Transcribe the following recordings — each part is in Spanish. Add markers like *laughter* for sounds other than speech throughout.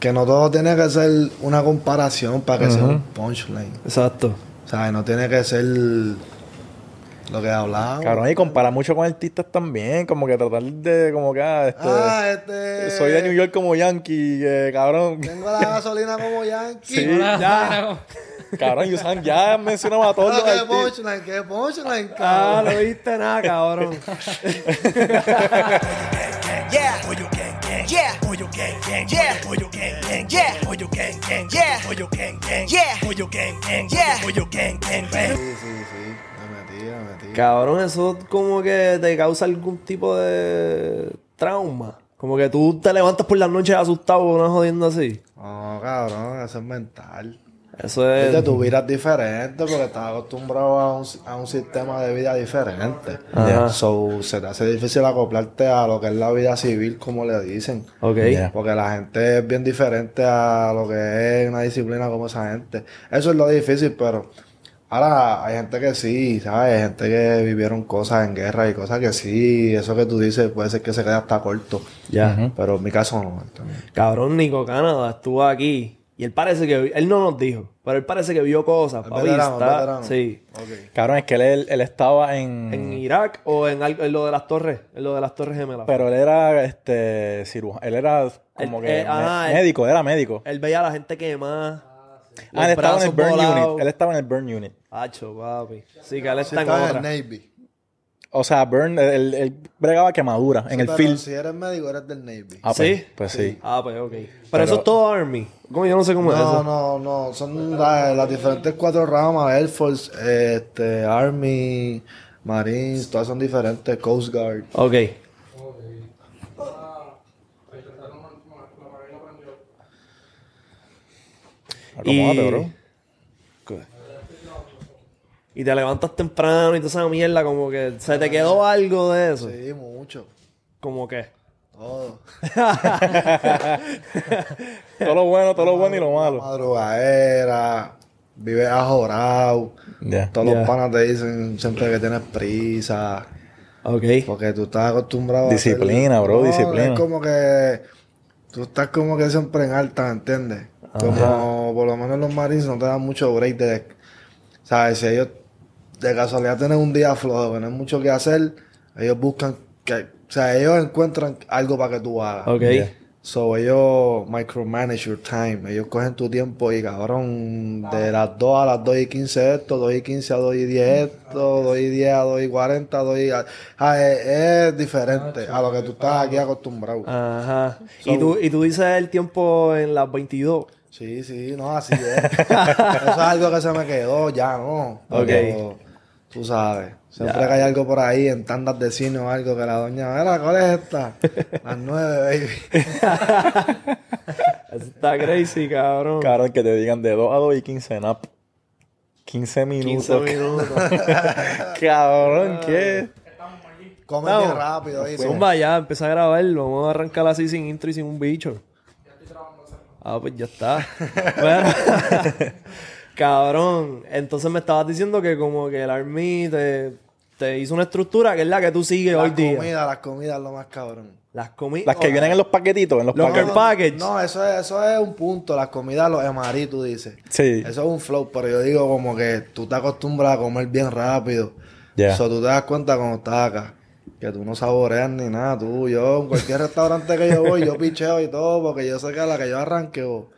que no todo tiene que ser una comparación para que sea un punchline. Exacto. O sea, no tiene que ser lo que hablamos. Cabrón, y compara mucho con artistas también, como que tratar de, como que, ah, este, Ah, este. soy de New York como Yankee, eh, cabrón. Tengo la gasolina como Yankee. Sí, ya. Cabrón, y usan, ya mencionamos a todos Ah, los qué punchline, qué punchline, Ah, no viste nada, cabrón. *laughs* *laughs* Yeah. Pollo gang gang. Yeah. Pollo gang gang. Yeah. Pollo gang gang. Yeah. Pollo gang gang. Yeah. Pollo gang gang. Yeah. Pollo gang gang. Yeah. Pollo gang gang. Sí, sí, sí. Me metí, me metí. Cabrón, eso como que te causa algún tipo de trauma. Como que tú te levantas por las noches asustado por una jodiendo así. No, cabrón, eso es mental. Eso Viste, es. tu vida es diferente porque estás acostumbrado a un, a un sistema de vida diferente. Ajá. So, se te hace difícil acoplarte a lo que es la vida civil, como le dicen. Ok. Ya. Porque la gente es bien diferente a lo que es una disciplina como esa gente. Eso es lo difícil, pero ahora hay gente que sí, ¿sabes? Hay gente que vivieron cosas en guerra y cosas que sí, eso que tú dices puede ser que se quede hasta corto. Ya. Pero en mi caso no. también. Cabrón, Nico Canadá estuvo aquí. Y él parece que. Él no nos dijo. Pero él parece que vio cosas. Papi, veterano, está- es veterano. Sí. Ok. Cabrón, es que él, él estaba en... En Irak o en, algo- en lo de las torres. En lo de las torres gemelas. Pero él era, este, cirujano. Él era como que eh, ah, me- él- médico, era médico. Él veía a la gente quemada. Ah, él estaba en el burn unit. Él estaba en el burn unit. Hacho, papi. Sí, que él Sí, está en estaba en el Navy. O sea, burn, él, él bregaba quemadura en Sí, el pero field. Si eres médico, eres del Navy. Ah, ¿Sí? pues, pues sí. Ah, pues ok. Pero, eso es todo Army. ¿Cómo? Yo no sé cómo es No, eso. no, no. Son la- las diferentes cuatro ramas. Air Force, este, Army, Marines, todas son diferentes. Coast Guard. Ok. Acomódate, Y- bro. Y te levantas temprano y toda esa mierda, como que se te quedó algo de eso. Sí, mucho. Como que. Todo. *laughs* Todo lo bueno, todo lo bueno y lo malo. Madrugadera. Vives ajorado. Ya. Todos los panas te dicen siempre que tienes prisa. Ok. Porque tú estás acostumbrado a hacer- Disciplina, bro, disciplina. Es como que tú estás como que siempre en alta, ¿me entiendes? Como por lo menos los marines no te dan mucho break de... ¿Sabes? Si ellos de casualidad tienen un día flojo, que no hay mucho que hacer, ellos buscan que... O sea, ellos encuentran algo para que tú hagas. Ok. Ya. So, ellos micromanage your time. Ellos cogen tu tiempo y cabrón, de las 2 a las 2 y 15 esto, 2 y 15 a 2 y 10 esto, 2 y 10 a 2 y 40, 2 y... a- Ah, es, es diferente a lo que tú estás aquí acostumbrado. Ajá. y, tú, y tú dices el tiempo en las 22. Sí, sí, no, así es. *laughs* Eso es algo que se me quedó, ya no. Ok. Pero, Tú sabes. Siempre que hay algo por ahí en tandas de cine o algo que la doña, mira, ¿cuál es esta? *laughs* Las 9, baby. *laughs* Eso está crazy, cabrón. Cabrón, que te digan de 2 a 2 y 15 nap. 15 minutos. 15 minutos. Cabrón, *laughs* ¿qué? Come Vamos. bien rápido, ¿viste? Zumba ya, empieza a grabar. Vamos a arrancar así sin intro y sin un bicho. Ah, pues ya está. Bueno, cabrón. Entonces me estabas diciendo que como que el Army te, te hizo una estructura que es la que tú sigues hoy Las día. comidas, las comidas es lo más cabrón. Las comidas. Las que vienen en los paquetitos, en los Los package. No, eso es, eso es un punto. Las comidas, los emarí, tú dices. Sí. Eso es un flow, pero yo digo como que tú te acostumbras a comer bien rápido. Ya. Eso tú te das cuenta cuando estás acá. Que tú no saboreas ni nada. Tú, yo, en cualquier restaurante que yo voy, yo picheo y todo, porque yo sé que a la que yo arranque, o-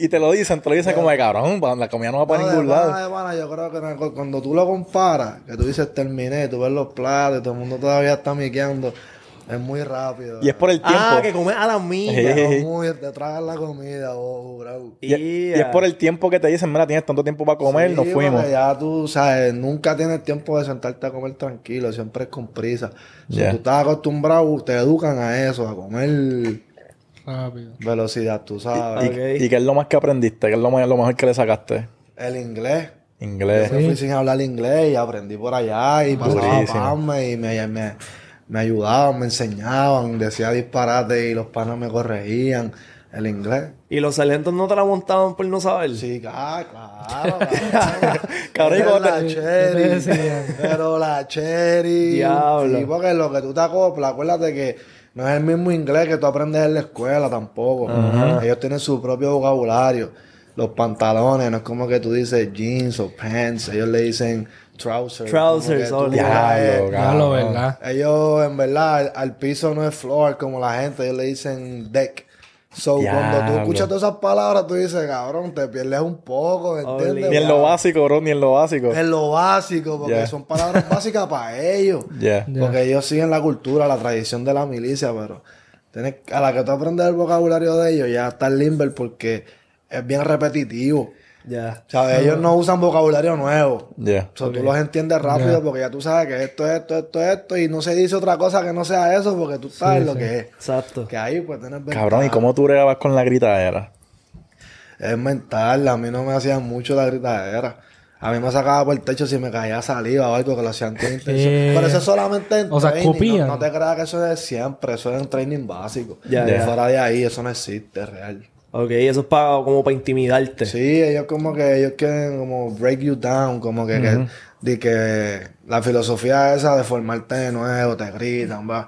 Y te lo dicen, te lo dicen como de cabrón, la comida no va para No, de ningún pana, lado. de pana, yo creo que no- cuando tú lo comparas, que tú dices terminé, tú ves los platos, todo el mundo todavía está miqueando, es muy rápido. Y es por el tiempo. Ah, que comes a la milla. *laughs* Ejé. muy, te tragas la comida, oh, bro. Y, y es por el tiempo que te dicen, mira, tienes tanto tiempo para comer, Sí, nos fuimos. ya tú, sabes, nunca tienes tiempo de sentarte a comer tranquilo, siempre es con prisa. Si tú estás acostumbrado, te educan a eso, a comer Rápido. velocidad, tú Y, sabes. Y qué es lo más que aprendiste? ¿Qué es lo, más- lo mejor que le sacaste? El inglés. Inglés. Yo me fui sin hablar inglés y aprendí por allá y pasaba pasme y me, me, me ayudaban, me enseñaban, decía disparate y los panas me corregían. El inglés. Y los sargentos no te la montaban por no saber. Sí, claro, *laughs* claro. Cabrón, ¿y Pero cómo la cherry. Pero la cherry. Diablo. Sí, porque lo que tú te acoplas, acuérdate que no es el mismo inglés que tú aprendes en la escuela tampoco. Ellos tienen su propio vocabulario. Los pantalones, no es como que tú dices jeans o pants, ellos le dicen trousers. Trousers, oh, Diablo, cabrón. ¿verdad? ellos, en verdad, al, al piso no es floor como la gente, ellos le dicen deck. So, cuando tú escuchas todas esas palabras, tú dices, cabrón, te pierdes un poco, ¿me Holy entiendes? Ni en lo básico, bro, ni en lo básico. En lo básico, porque Yeah. son palabras *laughs* básicas para ellos. Porque ellos siguen la cultura, la tradición de la milicia, pero tienes, a la que tú aprendes el vocabulario de ellos, ya está el limber porque es bien repetitivo. Ya. Sea, ellos no usan vocabulario nuevo. Ya. O sea, tú los entiendes rápido porque ya tú sabes que esto es esto, esto, esto, y no se dice otra cosa que no sea eso porque tú sabes Sí, lo sí. que es. Exacto. Que ahí pues tienes Cabrón, ¿y ventaja. cómo tú bregabas con la gritadera? Es mental, a mí no me hacían mucho la gritadera. A mí me sacaba por el techo si me caía saliva o algo que lo hacían con intención. ¿Qué? Pero eso es solamente en O sea, training. escupían. No, no te creas que eso es siempre. Eso es en training básico. Ya, De. Fuera de ahí, eso no existe real. Ok, eso es para, como para intimidarte. Sí, ellos como que ellos quieren como break you down, como que, que, de que la filosofía esa de formarte de nuevo, te gritan, va.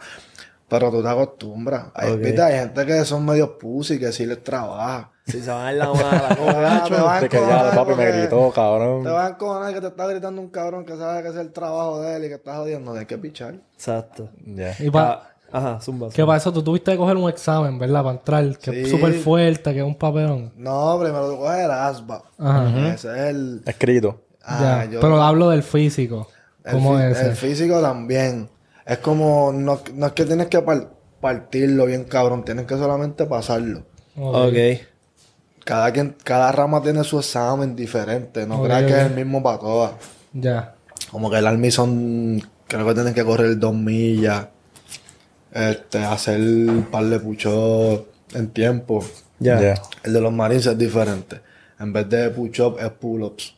Pero tú te acostumbras. Hay, Ok. viste, hay gente que son medio pussy, que sí les trabaja. Si se van en la mala, *laughs* como Ah, te vas a De que ya, encojonar papi, me gritó, cabrón. Te vas a encojonar que te está gritando un cabrón que sabe que es el trabajo de él y que está jodiendo. Hay que pichar. Exacto. Ya. Y pa- Ah, Ajá, zumba. que para eso tú tuviste que coger un examen, ¿verdad? Para entrar, que es Sí. súper fuerte, que es un papelón. No, primero tú coges el asba. Ajá. Ese es el... Escrito. Ah, ya. yo- Pero hablo del físico. El, ¿Cómo es ese? el físico también. Es como, no, no es que tienes que par- partirlo bien cabrón, tienes que solamente pasarlo. Ok. Ok. Cada quien, cada rama tiene su examen diferente, no Ok, creas que ok. es el mismo para todas. Ya. Como que el Army son, creo que tienes que correr dos millas, este, hacer un par de push en tiempo. Ya. Ya. El de los Marines es diferente. En vez de push-up es pull-ups.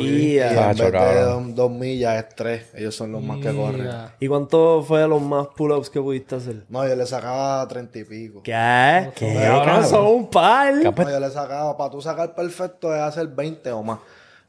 Y Yeah. en vez de dos, dos millas es tres. Ellos son los más que corren. ¿Y cuánto fue los más pull-ups que pudiste hacer? No, yo le sacaba treinta y pico. ¿Qué? ¿Qué, cabrón? son un par. No, yo le sacaba, para tú sacar perfecto es hacer 20 o más.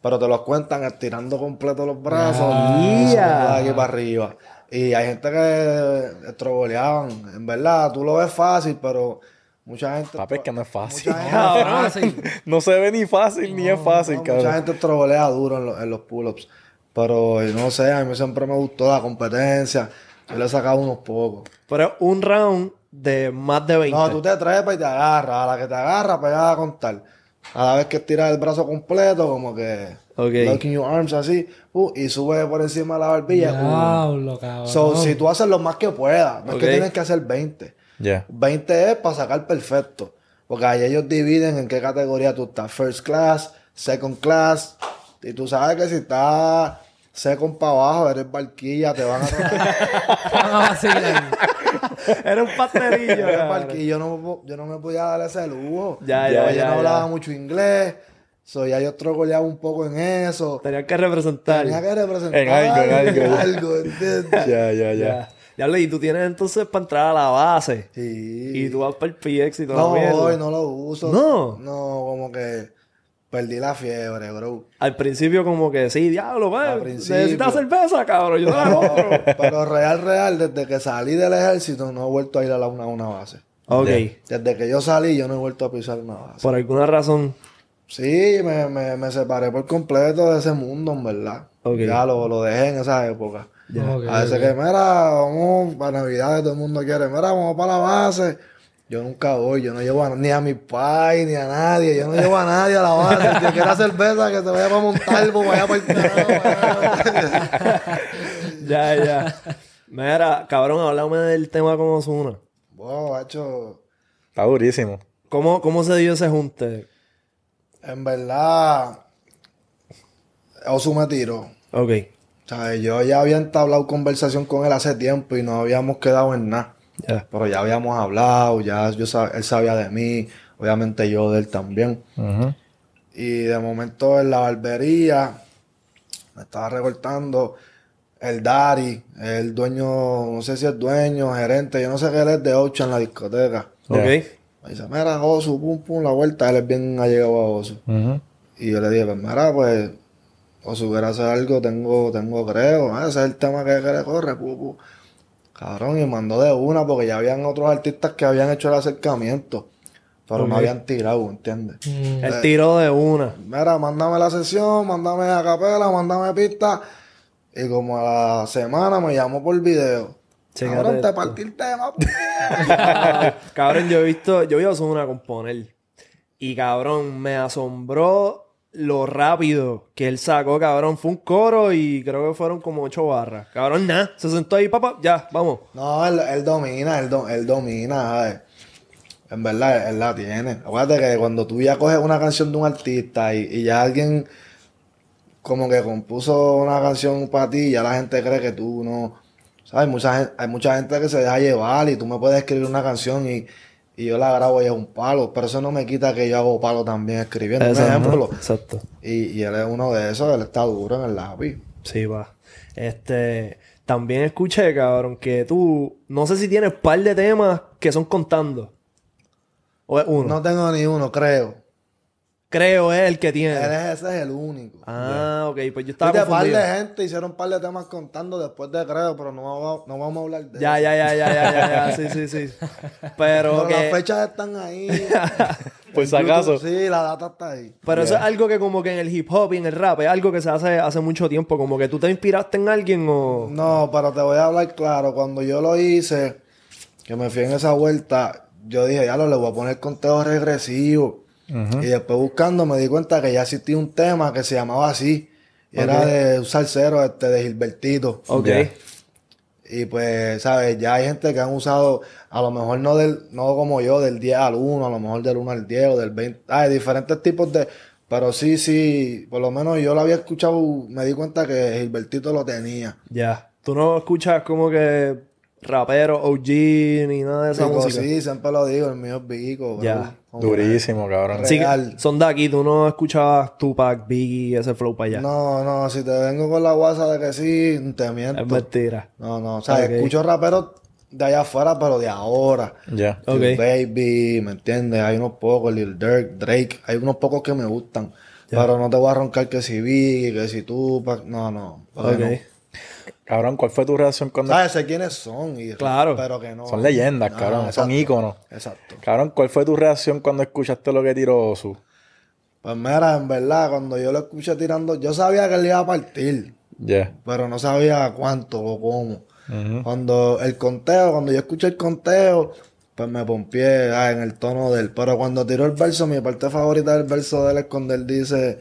Pero te los cuentan estirando completo los brazos. y aquí para arriba. Y hay gente que estroboleaban. En verdad, tú lo ves fácil, pero mucha gente. Papi, es que no es fácil. Mucha gente. *laughs* No se ve ni fácil ni es fácil, no, mucha cabrón. gente estrobolea duro en, los- en los pull-ups. Pero no sé, a mí siempre me gustó la competencia. Yo le sacaba unos pocos. Pero un round de más de 20. No, tú te trepas y te agarras. A la que te agarra, pegada a contar. A la vez que estiras el brazo completo, como que... Ok. Locking your arms así. uh, y sube por encima de la barbilla. uh. Diablo, cabrón. So, si tú haces lo más que puedas. No es que tienes que hacer 20. Ya. 20 es para sacar perfecto. Porque ahí ellos dividen en qué categoría tú estás. First class, second class. Y tú sabes que si estás second para abajo, eres barquilla, te van a. *laughs* Van a vacilar. *laughs* Era un pasterillo. Barquilla. yo, no, yo no me podía dar ese lujo. Ya, ya, yo ya, no hablaba mucho inglés. So, ya yo trogoleaba un poco en eso. Tenían que representar. Tenía que representar En algo, en algo, ya. algo, ¿entiendes? *laughs* Ya, ya, ya. Ya. Lo, y tú tienes entonces para entrar a la base. Sí. Y tú vas para el PX y todo No, voy, no lo uso. No. No, como que perdí la fiebre, bro. Al principio como que sí, diablo, Al man. principio. Necesitas cerveza, cabrón. Yo te la compro. Pero real, real, desde que salí del ejército no he vuelto a ir a la, una, una base. ok. Desde que yo salí yo no he vuelto a pisar una base. Por alguna razón. Sí, me, me, me separé por completo de ese mundo, en verdad. Ok. Ya lo, lo dejé en esa época. Ok, a veces ok. que, mira, vamos para Navidad, todo el mundo quiere, mira, vamos para la base. Yo nunca voy, yo no llevo a- ni a mi pai, ni a nadie, yo no llevo a nadie a la base. El que quiera cerveza, que se vaya para Montalvo, vaya para el carajo, Ya, ya. Mira, cabrón, háblame del tema con Osuna. Wow, macho, Está durísimo. ¿Cómo, ¿Cómo se dio ese junte? en verdad, Osu me tiró. Ok. O sea, yo ya había entablado conversación con él hace tiempo y no habíamos quedado en nada. Pero ya habíamos hablado, ya yo sab- él sabía de mí, obviamente yo de él también. Y de momento en la barbería me estaba recortando el Dari, el dueño, no sé si es dueño, gerente, yo no sé qué él es de Ocho en la discoteca. Ok. Me dice, mira, Osu, pum, pum, la vuelta, él es bien allegado a Osu. Y yo le dije, pues mira, pues, Osu quiere hacer algo, tengo, tengo creo, ah, ese es el tema que, que le corre, pu, pu. Cabrón, y mandó de una porque ya habían otros artistas que habían hecho el acercamiento. Pero no Ok. habían tirado, ¿entiendes? Mm. El tiro de una. Mira, mándame la sesión, mándame a capela, mándame pista. Y como a la semana me llamó por video. Chécate Cabrón, te partí el tema. *laughs* cabrón, yo he visto, yo vi a Ozuna componer. Y cabrón, me asombró lo rápido que él sacó, cabrón. Fue un coro y creo que fueron como ocho barras. Cabrón, nada. Se sentó ahí, papá, ya, vamos. no, él, él domina, él, do- él domina, ¿sabes? En verdad, él la tiene. Acuérdate que cuando tú ya coges una canción de un artista y, ya alguien como que compuso una canción para ti, ya la gente cree que tú no... ¿Sabes? Mucha hay mucha gente que se deja llevar y tú me puedes escribir una canción y, y yo la grabo y es un palo. Pero eso no me quita que yo hago palo también escribiendo. Un ejemplo. Exacto. Y, y él es uno de esos, él está duro en el lápiz. Sí, va. Este, también escuché, cabrón, que tú, no sé si tienes par de temas que son contando. O es uno. No tengo ni uno, creo. Creo es el que tiene. Ese es el único. Ah, ok, pues yo estaba Viste, par de gente hicieron un par de temas contando después de creo, pero no, vamos- no vamos a hablar de Ya, eso. ya, ya, ya, ya, ya, ya, sí, sí, sí. *laughs* Pero, Pero que, las fechas están ahí. *laughs* YouTube, acaso. Sí, la data está ahí. pero eso es algo que como que en el hip hop y en el rap es algo que se hace hace mucho tiempo. Como que tú te inspiraste en alguien o... No, pero te voy a hablar claro. Cuando yo lo hice, que me fui en esa vuelta, yo dije, ya lo le voy a poner conteo regresivo. Y después buscando me di cuenta que ya existía un tema que se llamaba así. Y Era de un salsero este, de Gilbertito. Ok. Y pues, ¿sabes? Ya hay gente que han usado, a lo mejor no del, no como yo, del 10 al 1, a lo mejor del 1 al 10 o del 20. Hay diferentes tipos de. Pero sí, sí, por lo menos yo lo había escuchado, me di cuenta que Gilbertito lo tenía. Ya. Tú no escuchas como que rapero, OG, ni nada de esa Vico, música. sí, siempre lo digo, el mío es Vico. Ya. Durísimo, cabrón. Sí, son de aquí, tú no escuchabas Tupac, Biggie, ese flow para allá. No, no, si te vengo con la guasa de que sí, te miento. es mentira. No, no, o sea, escucho raperos de allá afuera, pero de ahora. Ya. Ok. Lil Baby, ¿me entiendes? Hay unos pocos, Lil Durk, Drake, hay unos pocos que me gustan. Pero no te voy a roncar que si Biggie, que si tú, no, no. porque Ok. no. Cabrón, ¿cuál fue tu reacción cuando... ¿Sabes? Sé quiénes son. Y, Claro. Pero que no. Son leyendas, Ah, cabrón. Son íconos. Exacto. Cabrón, ¿cuál fue tu reacción cuando escuchaste lo que tiró Osu? Pues mira, en verdad, cuando yo lo escuché tirando, yo sabía que él iba a partir. Ya. pero no sabía cuánto o cómo. Cuando el conteo, cuando yo escuché el conteo, pues me pompié ah, en el tono del. Pero cuando tiró el verso, mi parte favorita del verso de él es cuando él dice,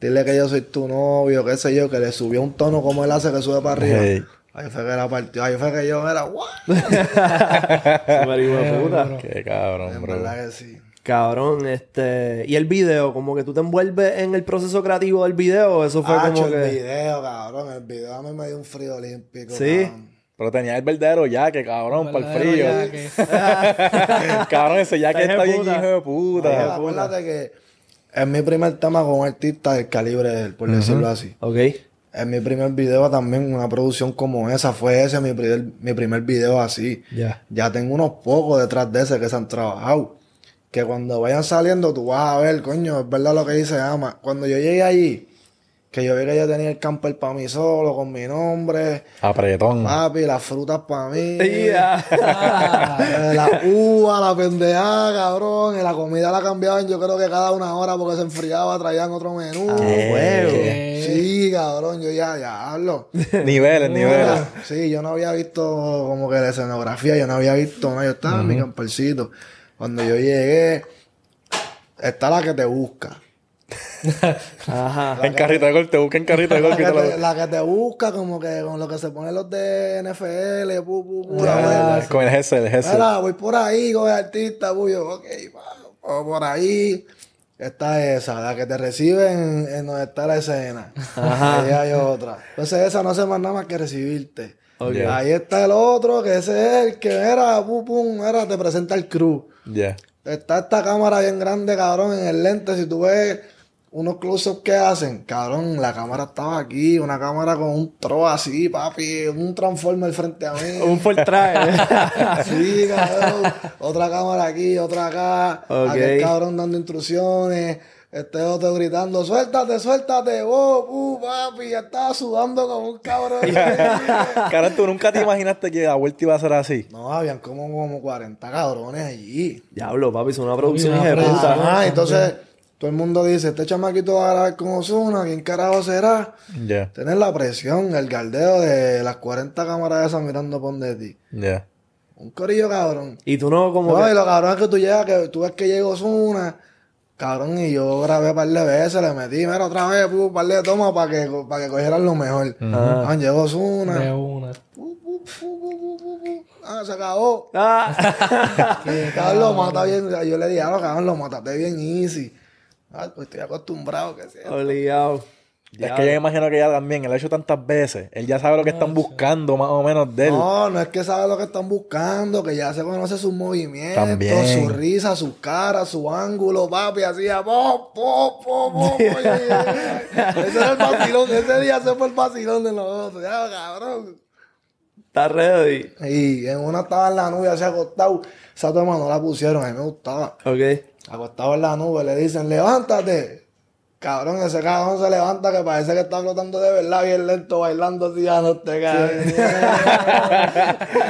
dile que yo soy tu novio, qué sé yo, que le subió un tono como él hace que sube para arriba. Hey. Ahí fue que era partido, ahí fue que yo era, ¡guau! Súper hijo de puta. Qué cabrón, En bro. verdad que sí. Cabrón, este... Y el video, como que tú te envuelves en el proceso creativo del video, eso fue Hacho, como el que... video, cabrón, el video a mí me dio un frío olímpico. Sí. cabrón. Pero tenía el verdadero yaque, cabrón, para el Verdadero frío. yaque. *laughs* cabrón, ese yaque Está está hijo bien de hijo de puta. acuérdate que es mi primer tema con un artista del calibre de él, por decirlo así. Ok. Es mi primer video también, una producción como esa. Fue ese mi primer, mi primer video así. Ya. Ya tengo unos pocos detrás de ese que se han trabajado. Que cuando vayan saliendo tú vas a ver, coño, es verdad lo que dice Ama. Cuando yo llegué allí, que yo vi que yo tenía el camper para mí solo, con mi nombre, Apretón. papi, las frutas para mí. *laughs* Ya. Eh, la uva, la pendejada, cabrón. Y la comida la cambiaban yo creo que cada una hora porque se enfriaba, traían otro menú. Ah, huevo. Sí, cabrón, yo ya, ya hablo. *laughs* Niveles, niveles. Sí, yo no había visto como que la escenografía, yo no había visto nada, yo estaba en mi campercito. Cuando yo llegué, está la que te busca. Ajá. En carrito de gol, te busca en carrito de La gol. que, que te lo- te, la que te busca, como que con lo que se ponen los de NFL, pu, pu, pu, Ya, la ya, wea. ya, Con el GS, el GS. Mira, voy por ahí con el artista, ok, vamos, por ahí. Está esa, la que te recibe en, en donde está la escena. Ahí hay otra. Entonces esa no hace más nada más que recibirte. Ahí está el otro, que ese es el que era, pum, pum, era, te presenta el crew. Ya. Está esta cámara bien grande, cabrón, en el lente. Si tú ves unos close-ups que hacen, cabrón, la cámara estaba aquí, una cámara con un tro así, papi, un transformer frente a mí. *laughs* Un full traje. *laughs* Sí, cabrón. otra cámara aquí, otra acá. Ok. Aquel cabrón dando instrucciones. este otro gritando, suéltate, suéltate, vos, uh, papi, ya estaba sudando como un cabrón. *laughs* Cabrón, tú nunca te imaginaste que la vuelta iba a ser así. no, habían como, como 40 cabrones allí. Diablo, papi, es una producción de puta. Ajá, entonces todo el mundo dice, este chamaquito va a grabar con Ozuna, ¿quién carajo será? Ya, Tener la presión, el galdeo de las 40 cámaras esas mirando por de ti. ya. Un corillo cabrón. Y tú no como No, que... y lo cabrón es que tú llegas, que tú ves que llegó Ozuna, cabrón, y yo grabé un par de veces, le metí, mira, otra vez, un par de tomas para que, para que cogieran lo mejor. Ah, llegó Ozuna. De una. Pu, pu, pu, pu, pu, pu, pu. Ah, se acabó. Ah. *laughs* Cabrón lo mata bien. Yo le dije, ah, no, cabrón, lo mataste bien easy. Ah, pues estoy acostumbrado que sea. Obligado. Es que yo me imagino que ya también, él ha hecho tantas veces, él ya sabe lo que están buscando más o menos de él. No, no es que sabe lo que están buscando, que ya se conoce sus movimientos, También. su risa, su cara, su ángulo, papi, hacía po, po, po, *laughs* Ese era el vacilón, ese día se fue el vacilón de nosotros, ya, cabrón. Está ready. Y en una estaba en la nube, así acostado, esa toma no la pusieron, a mí me gustaba. Ok. Acostado en la nube, le dicen, levántate. Cabrón, ese cabrón se levanta que parece que está flotando de verdad, bien lento, bailando así, ya no te caes. *laughs*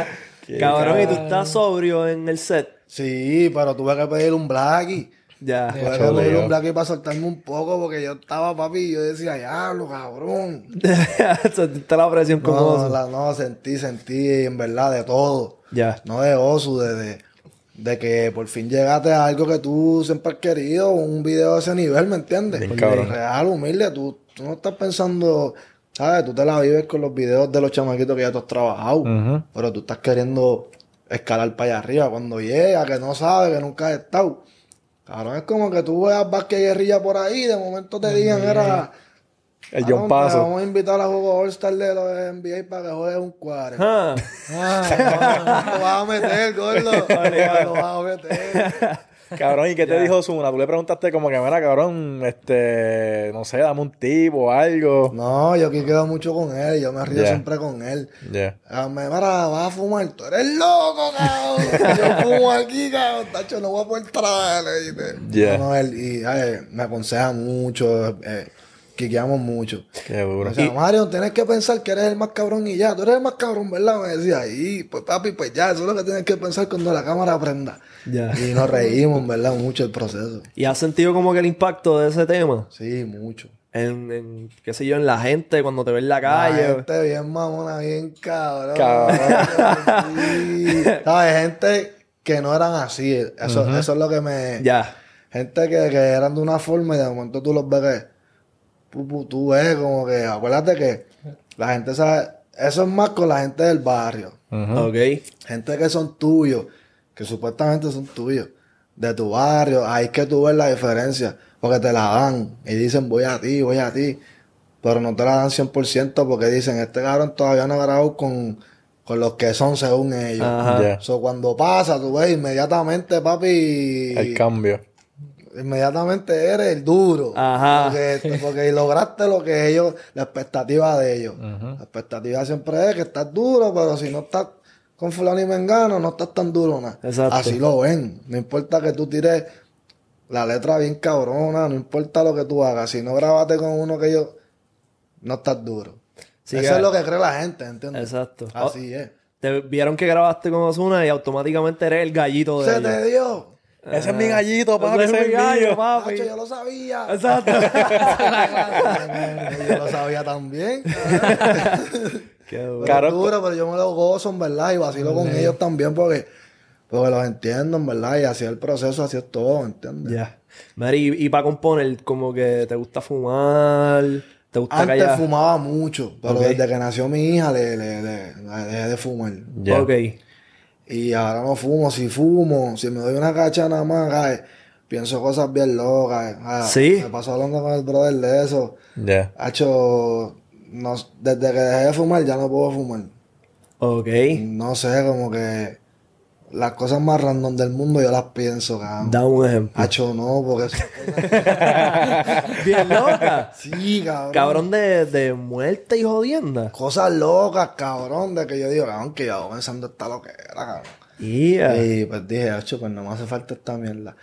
*laughs* Cabrón, y tú estás sobrio en el set. Sí, pero tuve que pedir un blackie. Ya. Tuve que Chulo, pedir un blackie para soltarme un poco porque yo estaba, papi, y yo decía, diablo, cabrón. *laughs* Sentiste la presión como No, la- no, sentí, sentí, en verdad, de todo. Ya. No de oso, de, de, de que por fin llegaste a algo que tú siempre has querido, un video de ese nivel, ¿me entiendes? Bien. Real, humilde, tú, tú no estás pensando, ¿sabes? Tú te la vives con los videos de los chamaquitos que ya tú has trabajado, pero tú estás queriendo escalar para allá arriba. Cuando llega, que no sabes, que nunca has estado. Cabrón, es como que tú veas Vázquez Guerrilla por ahí, de momento te digan, era... El "Cabrón, John Paso. Vamos a invitar a juego All-Star de los NBA para que juegues un cuadro. Ah. Lo vas a meter, gordo. *laughs* Lo vas a meter. Cabrón, ¿y qué te dijo Zuna? Tú le preguntaste como que, mira, cabrón, este, no sé, dame un tip o algo. No, yo aquí quedo mucho con él. Yo me río siempre con él. Ya. Ah, Me mira, vas a fumar. Tú eres loco, cabrón. *laughs* Yo fumo aquí, cabrón. Tacho, no voy a poder. ¿viste? Ya. No, no, él y, ay, me aconseja mucho. Eh, quiqueamos mucho. Qué duro. Me decía, Mario, tienes que pensar que eres el más cabrón y ya. Tú eres el más cabrón, ¿verdad? Me decía, y pues papi, pues ya. Eso es lo que tienes que pensar cuando la cámara prenda. Ya. Y nos reímos, ¿verdad? Mucho el proceso. ¿Y has sentido como que el impacto de ese tema? Sí, mucho. En, en, qué sé yo, en la gente, cuando te ve en la La calle. gente bien mamona, bien cabrón. Cabrón. Sí. ¿Sabes? *laughs* Gente que no eran así. Eso, eso es lo que me... Ya. Gente que, que eran de una forma y de momento tú los ves que... Tú, ves como que... Acuérdate que la gente sabe... Eso es más con la gente del barrio. Ok. Gente que son tuyos. Que supuestamente son tuyos. De tu barrio. Ahí es que tú ves la diferencia. Porque te la dan. Y dicen voy a ti, voy a ti. Pero no te la dan 100% porque dicen, este cabrón todavía no ha grabado con, con los que son según ellos. Ajá. Ya. So, cuando pasa, tú ves inmediatamente, papi, El cambio. Inmediatamente eres el duro. Ajá. Porque, porque lograste lo que ellos, la expectativa de ellos. La expectativa siempre es que estás duro, pero si no estás con fulano y mengano, no estás tan duro nada. Exacto. Así lo ven. No importa que tú tires la letra bien cabrona, no importa lo que tú hagas. Si no grabaste con uno que ellos, no estás duro. Sí, Eso que- es lo que cree la gente, ¿entiendes? Exacto. Así es. Te vieron que grabaste con Ozuna y automáticamente eres el gallito de Se ellos. te dio. Ese es mi gallito, papi, Ese es mi gallo, mío. papi. Nacho, yo lo sabía. Exacto. *laughs* yo lo sabía también. *laughs* Qué duro. Pero duro, pero yo me lo gozo, en verdad, y vacilo con ellos también porque, porque los entiendo, en verdad, y así es el proceso, así es todo, ¿entiendes? Ya. Mary, y, para componer, como que te gusta fumar, te gusta Antes callar. fumaba mucho, pero desde que nació mi hija le, le, le- le dejé de fumar. Ya. Ok. Y ahora no fumo, si fumo, si me doy una cacha nada más, ay, pienso cosas bien locas. Sí. Me pasó hablando con el brother de eso. Ya. Hacho, no, desde que dejé de fumar ya no puedo fumar. Ok. No sé, como que las cosas más random del mundo yo las pienso, cabrón. Da un ejemplo. Hacho, no, porque *laughs* Bien loca. sí, cabrón. Cabrón de, de muerte y jodienda. Cosas locas, cabrón, de que yo digo, cabrón, que yo pensando esta loquera, cabrón. Yeah. Y pues dije, hacho, pues no me hace falta esta mierda.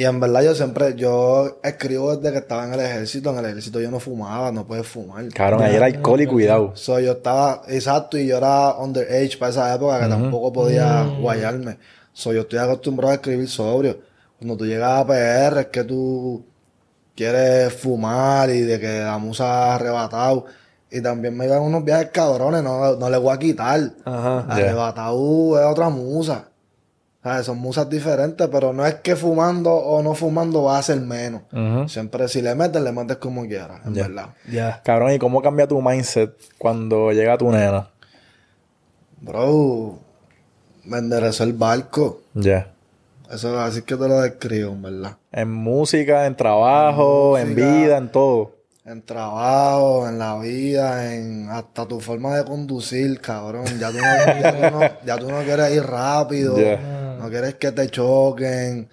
Y en verdad yo siempre, yo escribo desde que estaba en el ejército. En el ejército yo no fumaba, no puedes fumar. Cabrón, ahí era alcohol y cuidado. So, yo estaba, exacto, y yo era underage para esa época que tampoco podía guayarme. So, yo estoy acostumbrado a escribir sobrio. Cuando tú llegas a PR es que tú quieres fumar y de que la musa ha arrebatado. Y también me iban unos viajes cabrones, no, no le voy a quitar. Ajá. Arrebatado es otra musa. ¿Sabes? Son musas diferentes, pero no es que fumando o no fumando va a ser menos. Siempre si le metes, le metes como quieras, en verdad. Ya. Cabrón, ¿y cómo cambia tu mindset cuando llega tu nena? Bro, me enderezó el barco. Ya. Eso así que te lo describo, en verdad. En música, en trabajo, en música. vida, en todo. En trabajo, en la vida, en hasta tu forma de conducir, cabrón. Ya tú no, ya tú no, ya tú no quieres ir rápido. No quieres que te choquen.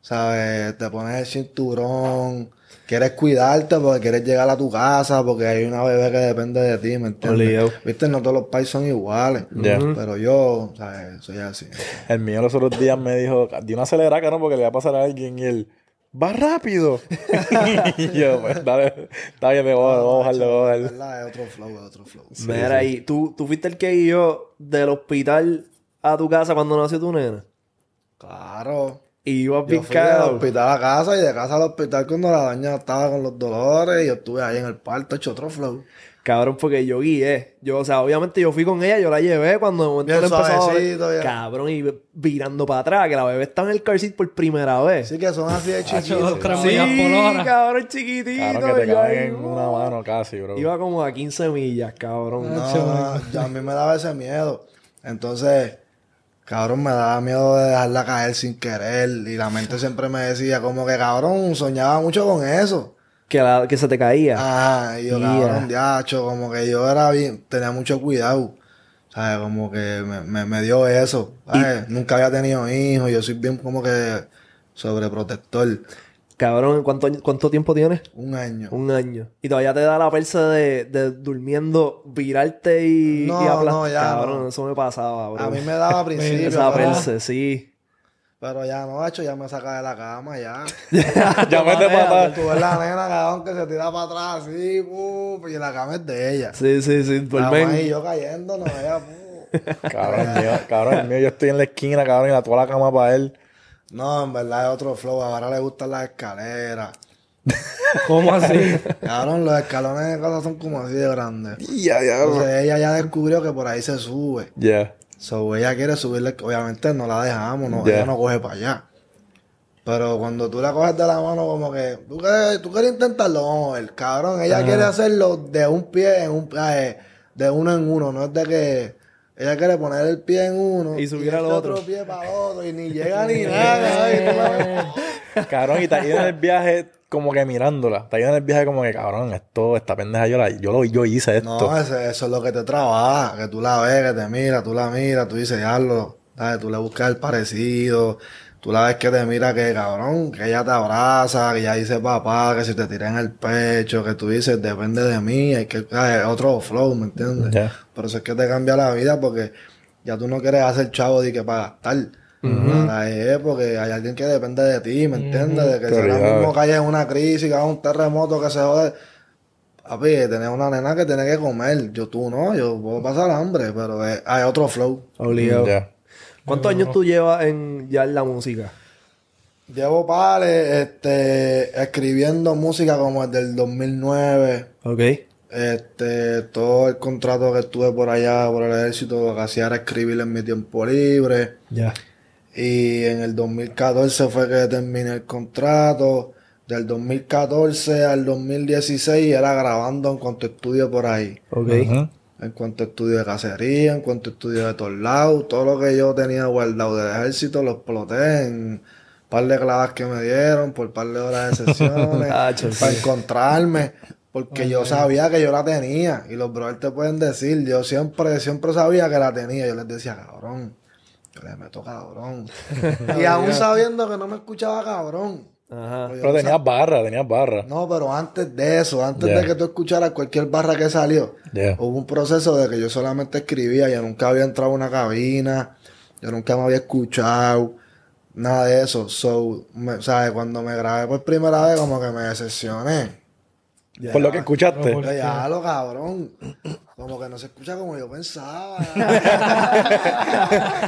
¿Sabes? Te pones el cinturón. Quieres cuidarte porque quieres llegar a tu casa porque hay una bebé que depende de ti, ¿me entiendes? Viste, no todos los países son iguales. Pero yo, ¿sabes? Soy así. El mío los otros días me dijo, di una acelerada, cabrón, porque le va a pasar a alguien y él, va rápido. *laughs* y yo, pues, dale, está bien, a bajarlo, vamos a bajarlo. Es otro flow, es otro flow. Mira, y tú, tú fuiste el que guió del hospital a tu casa cuando nació tu nena. Claro. Y ibas Yo fui del hospital a casa y de casa al hospital cuando la daña estaba con los dolores y yo estuve ahí en el parto hecho otro flow. Cabrón, porque yo guié. Yo, o sea, obviamente yo fui con ella, yo la llevé cuando de momento Bien empezó a. Cabrón, y virando para atrás, que la bebé estaba en el car seat por primera vez. Así que son así de *laughs* chiquitos. Sí, millas por hora. cabrón, chiquitito. Cabrón, que te y yo caen ahí, en uh, una mano casi, bro. Iba como a 15 millas, cabrón. No, no, yo- a mí me daba ese miedo. Entonces, cabrón, me daba miedo de dejarla caer sin querer. Y la mente siempre me decía, como que cabrón, soñaba mucho con eso. Que, la- que se te caía. Ah, y yo, Ya. cabrón, diacho, como que yo era bien, tenía mucho cuidado. ¿Sabes? Como que me, me, me dio eso. ¿sabes? Nunca había tenido hijos, yo soy bien como que sobreprotector. Cabrón, ¿cuánto, ¿cuánto tiempo tienes? Un año. Un año. Y todavía te da la persa de, de durmiendo, virarte y, No, y aplastar. no, ya Cabrón, no. eso me pasaba, bro. A mí me daba a *laughs* principio, Esa persa, sí. pero ya no, hecho, ya me saca de la cama, ya. *laughs* ya mete para Tú ves la nena, cabrón, que se tira para atrás así, pum, y la cama es de ella. Sí, sí, sí. Duermen. más y yo cayendo, no, ella, pum. *laughs* Cabrón, mío, cabrón, mío, yo estoy en la esquina, cabrón, y la toda la cama para él. No, en verdad es otro flow. Ahora le gustan las escaleras. *laughs* ¿Cómo así? Cabrón, los escalones de casa son como así de grandes. Ya, ya, Entonces ella ya descubrió que por ahí se sube. Ya. So ella quiere subirle, obviamente no la dejamos, no, ella no coge para allá. Pero cuando tú la coges de la mano, como que, tú quieres, tú quieres intentarlo, vamos ver, cabrón, ella quiere hacerlo de un pie en un eh, de uno en uno, no es de que ella quiere poner el pie en uno Y subir al este otro. pie para otro y ni llega ni *laughs* nada. y la- Cabrón, y está ido en el viaje como que mirándola. Está ido en el viaje como que, cabrón, esto, esta pendeja, yo, la, yo, lo, yo hice esto. No, ese- eso es lo que te trabaja, que tú la ves, que te mira, tú la miras, tú dices, ¿sabes? Tú le buscas el parecido, tú la ves que te mira que cabrón, que ella te abraza, que ella dice papá, que si te tira en el pecho, que tú dices, depende de mí, hay que, ¿sabes? otro flow, ¿me entiendes? Ya. Por eso es que te cambia la vida, porque ya tú no quieres hacer chavo de que para gastar. Ahora es porque hay alguien que depende de ti, ¿me entiendes? De que si ahora mismo caes en una crisis, que haga un terremoto que se jode, Papi, tenés una nena que tiene que comer. Yo tú no, yo puedo pasar hambre, pero es- hay otro flow. Obligado. ¿Cuántos años tú llevas en, ya en la música? Llevo pales, este, escribiendo música como desde el 2009. Ok. Este, todo el contrato que estuve por allá, por el ejército, lo que hacía era escribir en mi tiempo libre. Ya. Y en el 2014 fue que terminé el contrato. Del 2014 al 2016 era grabando en cuanto a estudio por ahí. Ok. En cuanto a estudio de cacería, en cuanto a estudio de todos lados, todo lo que yo tenía guardado del ejército lo exploté en un par de clavas que me dieron, por par de horas de sesiones, *laughs* Tacho, para sí. encontrarme, porque yo sabía que yo la tenía, y los brothers te pueden decir, yo siempre, siempre sabía que la tenía, yo les decía, cabrón, yo le meto cabrón, *laughs* y aún sabiendo que no me escuchaba cabrón. Ajá. Pero no tenías barra, tenías barra. no, pero antes de eso, antes de que tú escucharas cualquier barra que salió, hubo un proceso de que yo solamente escribía, yo nunca había entrado a una cabina, yo nunca me había escuchado, nada de eso. So, me- sea, cuando me grabé por primera vez, como que me decepcioné. Por lo que escuchaste. Ya, lo cabrón. Como que no se escucha como yo pensaba. *laughs*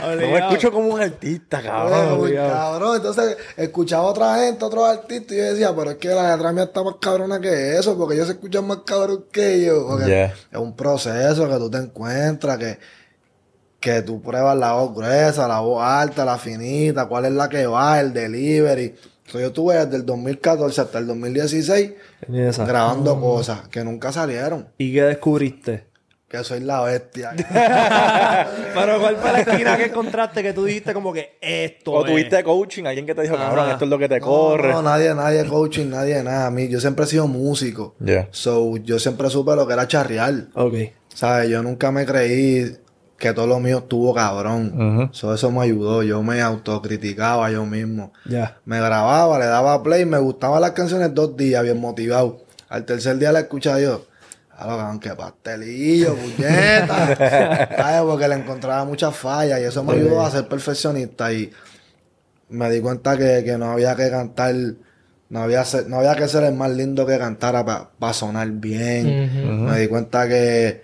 No me escucho como un artista, Cabrón, cabrón. Entonces, escuchaba a otra gente, otros artistas, y yo decía, pero es que la letra mía está más cabrona que eso, porque ellos se escuchan más cabrón que yo. Porque Yeah. es un proceso que tú te encuentras, que, que tú pruebas la voz gruesa, la voz alta, la finita, cuál es la que va, el delivery. So, yo tuve desde el 2014 hasta el 2016 Ni esa. grabando cosas que nunca salieron. ¿Y qué descubriste? Que soy la bestia. *laughs* Pero ¿cuál fue la esquina que encontraste que tú dijiste como que esto O es? tuviste coaching, alguien que te dijo, cabrón, esto es lo que te No, corre. No, nadie, nadie coaching, nadie nada. A mí, yo siempre he sido músico. Yeah. So, yo siempre supe lo que era charrear. Ok. ¿Sabes? Yo nunca me creí que todo lo mío estuvo cabrón. So, eso me ayudó. Yo me autocriticaba yo mismo. Me grababa, le daba play, me gustaban las canciones dos días, bien motivado. Al tercer día la escuchaba yo. Cabrón, que pastelillo, *laughs* puñeta. ¿Sabes? Porque le encontraba muchas fallas y eso me ayudó a ser perfeccionista. Y me di cuenta que, que no había que cantar, no había, ser- no había que ser el más lindo que cantara para sonar bien. Me di cuenta que,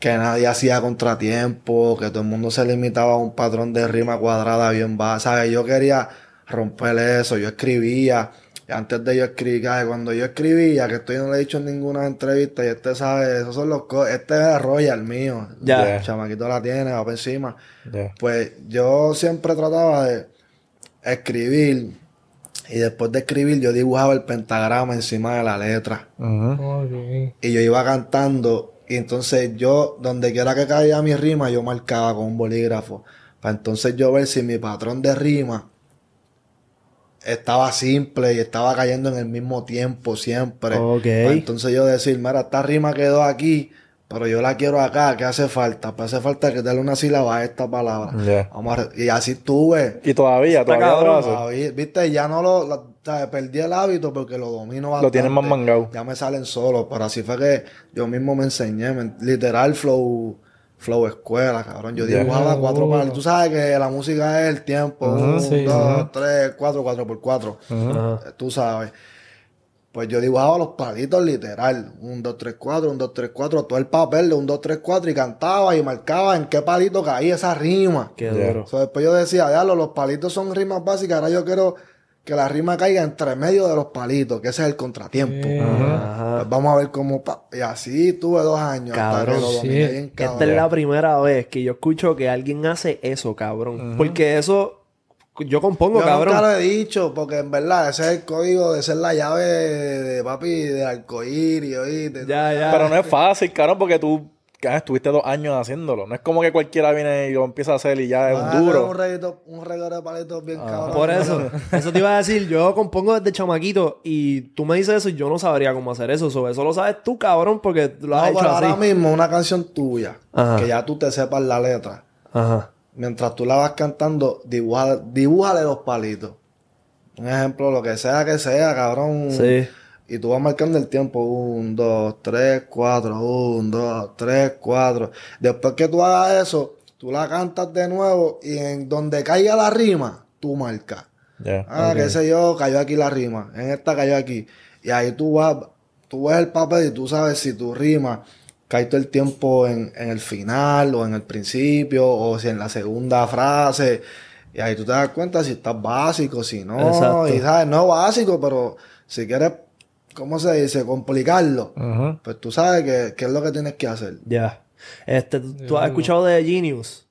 que nadie hacía contratiempo, que todo el mundo se limitaba a un patrón de rima cuadrada bien baja. ¿Sabes? Yo quería romper eso, yo escribía. y Antes de yo escribir, ¿sabes? cuando yo escribía, que esto yo no le he dicho en ninguna entrevista, y este sabe, esos son los co- este es Royal mío. Ya. El chamaquito la tiene, va por encima. Yeah. Pues yo siempre trataba de escribir y después de escribir yo dibujaba el pentagrama encima de la letra. Ok. y yo iba cantando y entonces yo donde quiera que caía mi rima yo marcaba con un bolígrafo para entonces yo ver si mi patrón de rima estaba simple y estaba cayendo en el mismo tiempo siempre. Ok. Para entonces yo decir, mira, esta rima quedó aquí, pero yo la quiero acá, ¿qué hace falta? Pues hace falta que darle una sílaba a esta palabra. Ya. Vamos a re- y así tuve. Y todavía, todavía cabrón. Todavía, Viste, ya no lo, la- ¿sabes? perdí el hábito porque lo domino bastante. Lo tienes más mangado. Ya me salen solos, pero así fue que yo mismo me enseñé, me- literal flow, flow escuela, cabrón. Yo dibujaba cuatro palos. Tú sabes que la música es el tiempo, un, Sí, dos, tres, cuatro, cuatro por cuatro. Eh, Tú sabes. Pues yo dibujaba los palitos literal. Un, dos, tres, cuatro, un, dos, tres, cuatro. Todo el papel de un, dos, tres, cuatro. Y cantaba y marcaba en qué palito caía esa rima. Qué Ya. duro. So, después yo decía, diablo, los palitos son rimas básicas. Ahora yo quiero que la rima caiga entre medio de los palitos, que ese es el contratiempo. Sí. Ajá. Pues vamos a ver cómo. pa- Y así tuve dos años hasta Cabrón, que lo sí. dominé bien Esta cabrón. es la primera vez que yo escucho que alguien hace eso, cabrón. Porque eso yo compongo, Yo cabrón. nunca lo he dicho, porque en verdad ese es el código de ser la llave de, de papi de arcoíris, ¿oíste? Ya, ya. Pero no es fácil, cabrón, porque tú ah, estuviste dos años haciéndolo. No es como que cualquiera viene y lo empieza a hacer y ya es un hacer duro. Un reguito, un reguero de palitos bien cabrón. Ah, Por eso, *laughs* eso te iba a decir, yo compongo desde chamaquito y tú me dices eso y yo no sabría cómo hacer eso. So, eso lo sabes tú, cabrón, porque lo No, has hecho pero así. ahora mismo una canción tuya, Ajá. que ya tú te sepas la letra. Ajá. Mientras tú la vas cantando, dibuja, dibújale los palitos. Un ejemplo, lo que sea que sea, cabrón. Sí. Y tú vas marcando el tiempo. Un, dos, tres, cuatro. Un, dos, tres, cuatro. Después que tú hagas eso, tú la cantas de nuevo y en donde caiga la rima, tú marcas. Ya. Ah, qué sé yo, cayó aquí la rima. En esta cayó aquí. Y ahí tú vas, tú ves el papel y tú sabes si tu rima cae todo el tiempo en, en el final o en el principio o si en la segunda frase. Y ahí tú te das cuenta si estás básico, si no. Exacto. Y sabes, no básico, pero si quieres, ¿cómo se dice? Complicarlo. Pues tú sabes que, qué es lo que tienes que hacer. Ya. Este, ¿tú, tú has escuchado de Genius?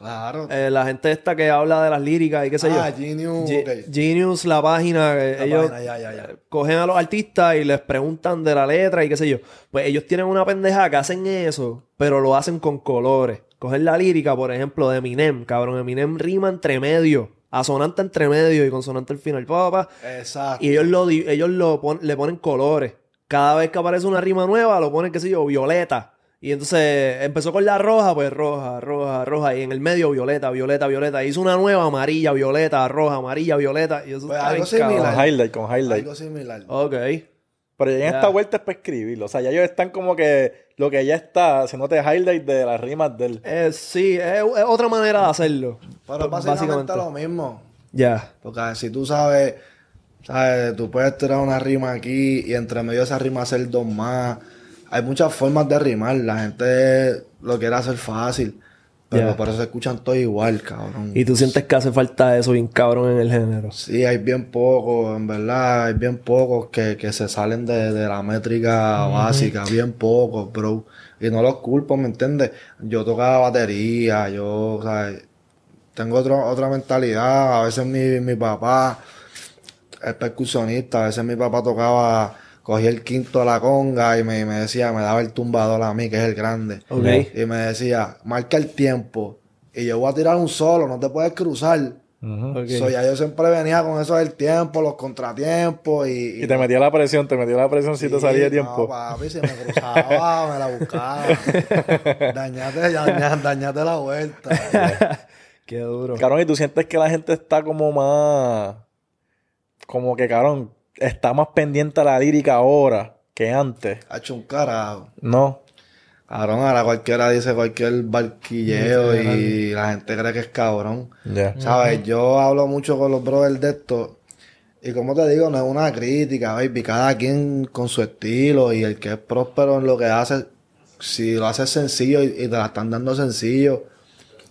Claro. Eh, la gente esta que habla de las líricas y qué sé ah, yo. Genius. Ge- ok. Genius, la página, La ellos página, ya, ya, ya. cogen a los artistas y les preguntan de la letra y qué sé yo. Pues ellos tienen una pendeja que hacen eso, pero lo hacen con colores. Cogen la lírica, por ejemplo, de Eminem, cabrón. Eminem rima entre medio, asonante entre medio y consonante al final. Pa, pa, pa. Exacto. Y ellos, lo, ellos lo pon- le ponen colores. Cada vez que aparece una rima nueva, lo ponen, qué sé yo, violeta. Y entonces empezó con la roja, pues roja, roja, roja. Y en el medio, violeta, violeta, violeta. Hizo una nueva, amarilla, violeta, roja, amarilla, violeta. Y eso Pues algo similar. Con highlight, con highlight. Algo similar. Ok. Pero ya en esta vuelta es para escribirlo. O sea, ya ellos están como que lo que ya está haciéndote highlight de las rimas del. Eh, sí, es, es otra manera de hacerlo. Pero Pues, básicamente, lo mismo. Ya. Porque si tú sabes, sabes, tú puedes tirar una rima aquí y entre medio de esa rima hacer dos más. Hay muchas formas de rimar. La gente lo quiere hacer fácil. Pero Ya. por eso se escuchan todos igual, cabrón. Y tú sientes que hace falta eso bien cabrón en el género. Sí, hay bien pocos, en verdad, hay bien pocos que, que se salen de, de la métrica básica, bien pocos, bro. Y no los culpo, ¿me entiendes? Yo tocaba batería, yo, o sea, tengo otro- otra mentalidad. A veces mi, mi papá es percusionista, a veces mi papá tocaba, cogía el quinto de la conga y me, me decía, me daba el tumbador a mí, que es el grande. Y me decía, marca el tiempo. Y yo voy a tirar un solo, no te puedes cruzar. So, ya yo siempre venía con eso del tiempo, los contratiempos y... Y te metía la presión, te metía la presión si te salía de Sí, tiempo. No, papi, si me cruzaba, *laughs* me la buscaba. dañate, dañate, dañate la vuelta. *laughs* Qué duro. Cabrón, y tú sientes que la gente está como más. Como que, cabrón, está más pendiente a la lírica ahora que antes. Ha hecho un carajo. No. Cabrón, ahora cualquiera dice cualquier barquilleo y la gente cree que es cabrón. Ya. ¿Sabes? Yo hablo mucho con los brothers de esto. Y como te digo, no es una crítica, baby. Cada quien con su estilo y el que es próspero en lo que hace, si lo hace sencillo y, y te la están dando sencillo,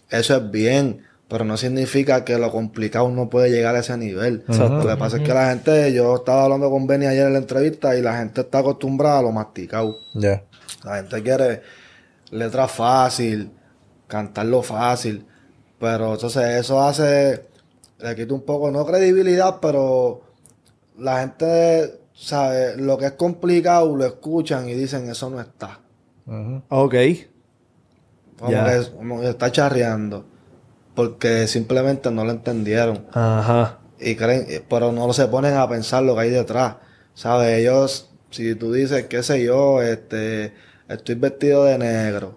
eso es bien. Pero no significa que lo complicado no puede llegar a ese nivel. Lo que pasa es que la gente, yo estaba hablando con Benny ayer en la entrevista y la gente está acostumbrada a lo masticado. La gente quiere letra fácil, cantarlo fácil. Pero entonces eso hace, le quita un poco, no credibilidad, pero la gente sabe, lo que es complicado lo escuchan y dicen eso no está. Ujú. Ok. Como, Ya. que, como que está charreando. Porque simplemente no lo entendieron. Ajá. y creen, eh, pero no se ponen a pensar lo que hay detrás. ¿Sabes? Ellos, si tú dices, qué sé yo, este, estoy vestido de negro.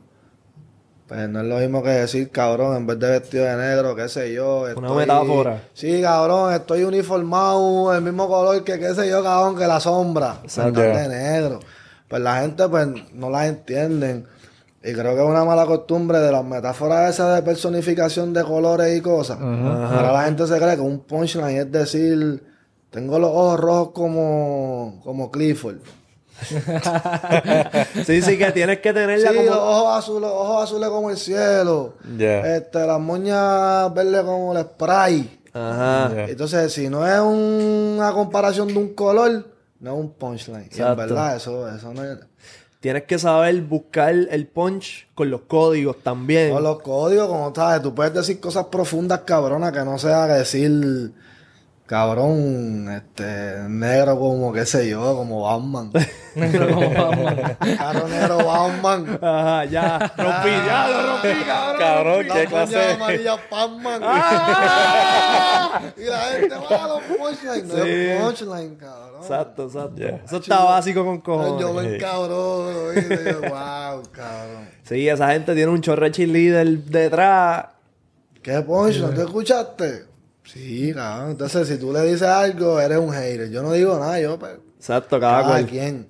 Pues no es lo mismo que decir, cabrón, en vez de vestido de negro, qué sé yo. Una metáfora. Sí, cabrón, estoy uniformado, el mismo color que, qué sé yo, cabrón, que la sombra. Exacto. de negro. Pues la gente, pues, no las entienden. Y creo que es una mala costumbre de las metáforas esas de personificación de colores y cosas. Ahora la gente se cree que un punchline es decir, tengo los ojos rojos como, como Clifford. *laughs* Sí, sí, que tienes que tenerla Sí, como... los ojos azules, ojos azules como el cielo. Este, las moñas verdes como el spray. Ajá. Entonces, si no es una comparación de un color, no es un punchline. Y en verdad, eso, eso no es. Tienes que saber buscar el punch con los códigos también. Con los códigos, como sabes, tú puedes decir cosas profundas, cabrona, que no sea decir, cabrón, este, negro como, qué sé yo, como Batman. *laughs* Negro como vamos. Carro negro Batman. Ajá, ya. Rompí, ya lo rompí, cabrón. Cabrón, La qué clase. amarilla Batman. *laughs* y la gente va a los punchlines. No es punchline, cabrón. Exacto, exacto. Ya. Eso está básico con cojones. Yo ven cabrón, oíste, wow, cabrón. Sí, esa gente tiene un chorre cheerleader detrás. ¿Qué punchline? ¿Tú escuchaste? Sí, cabrón. Entonces, si tú le dices algo, eres un hater. Yo no digo nada, yo, pues, Exacto, cada cada cual. quien.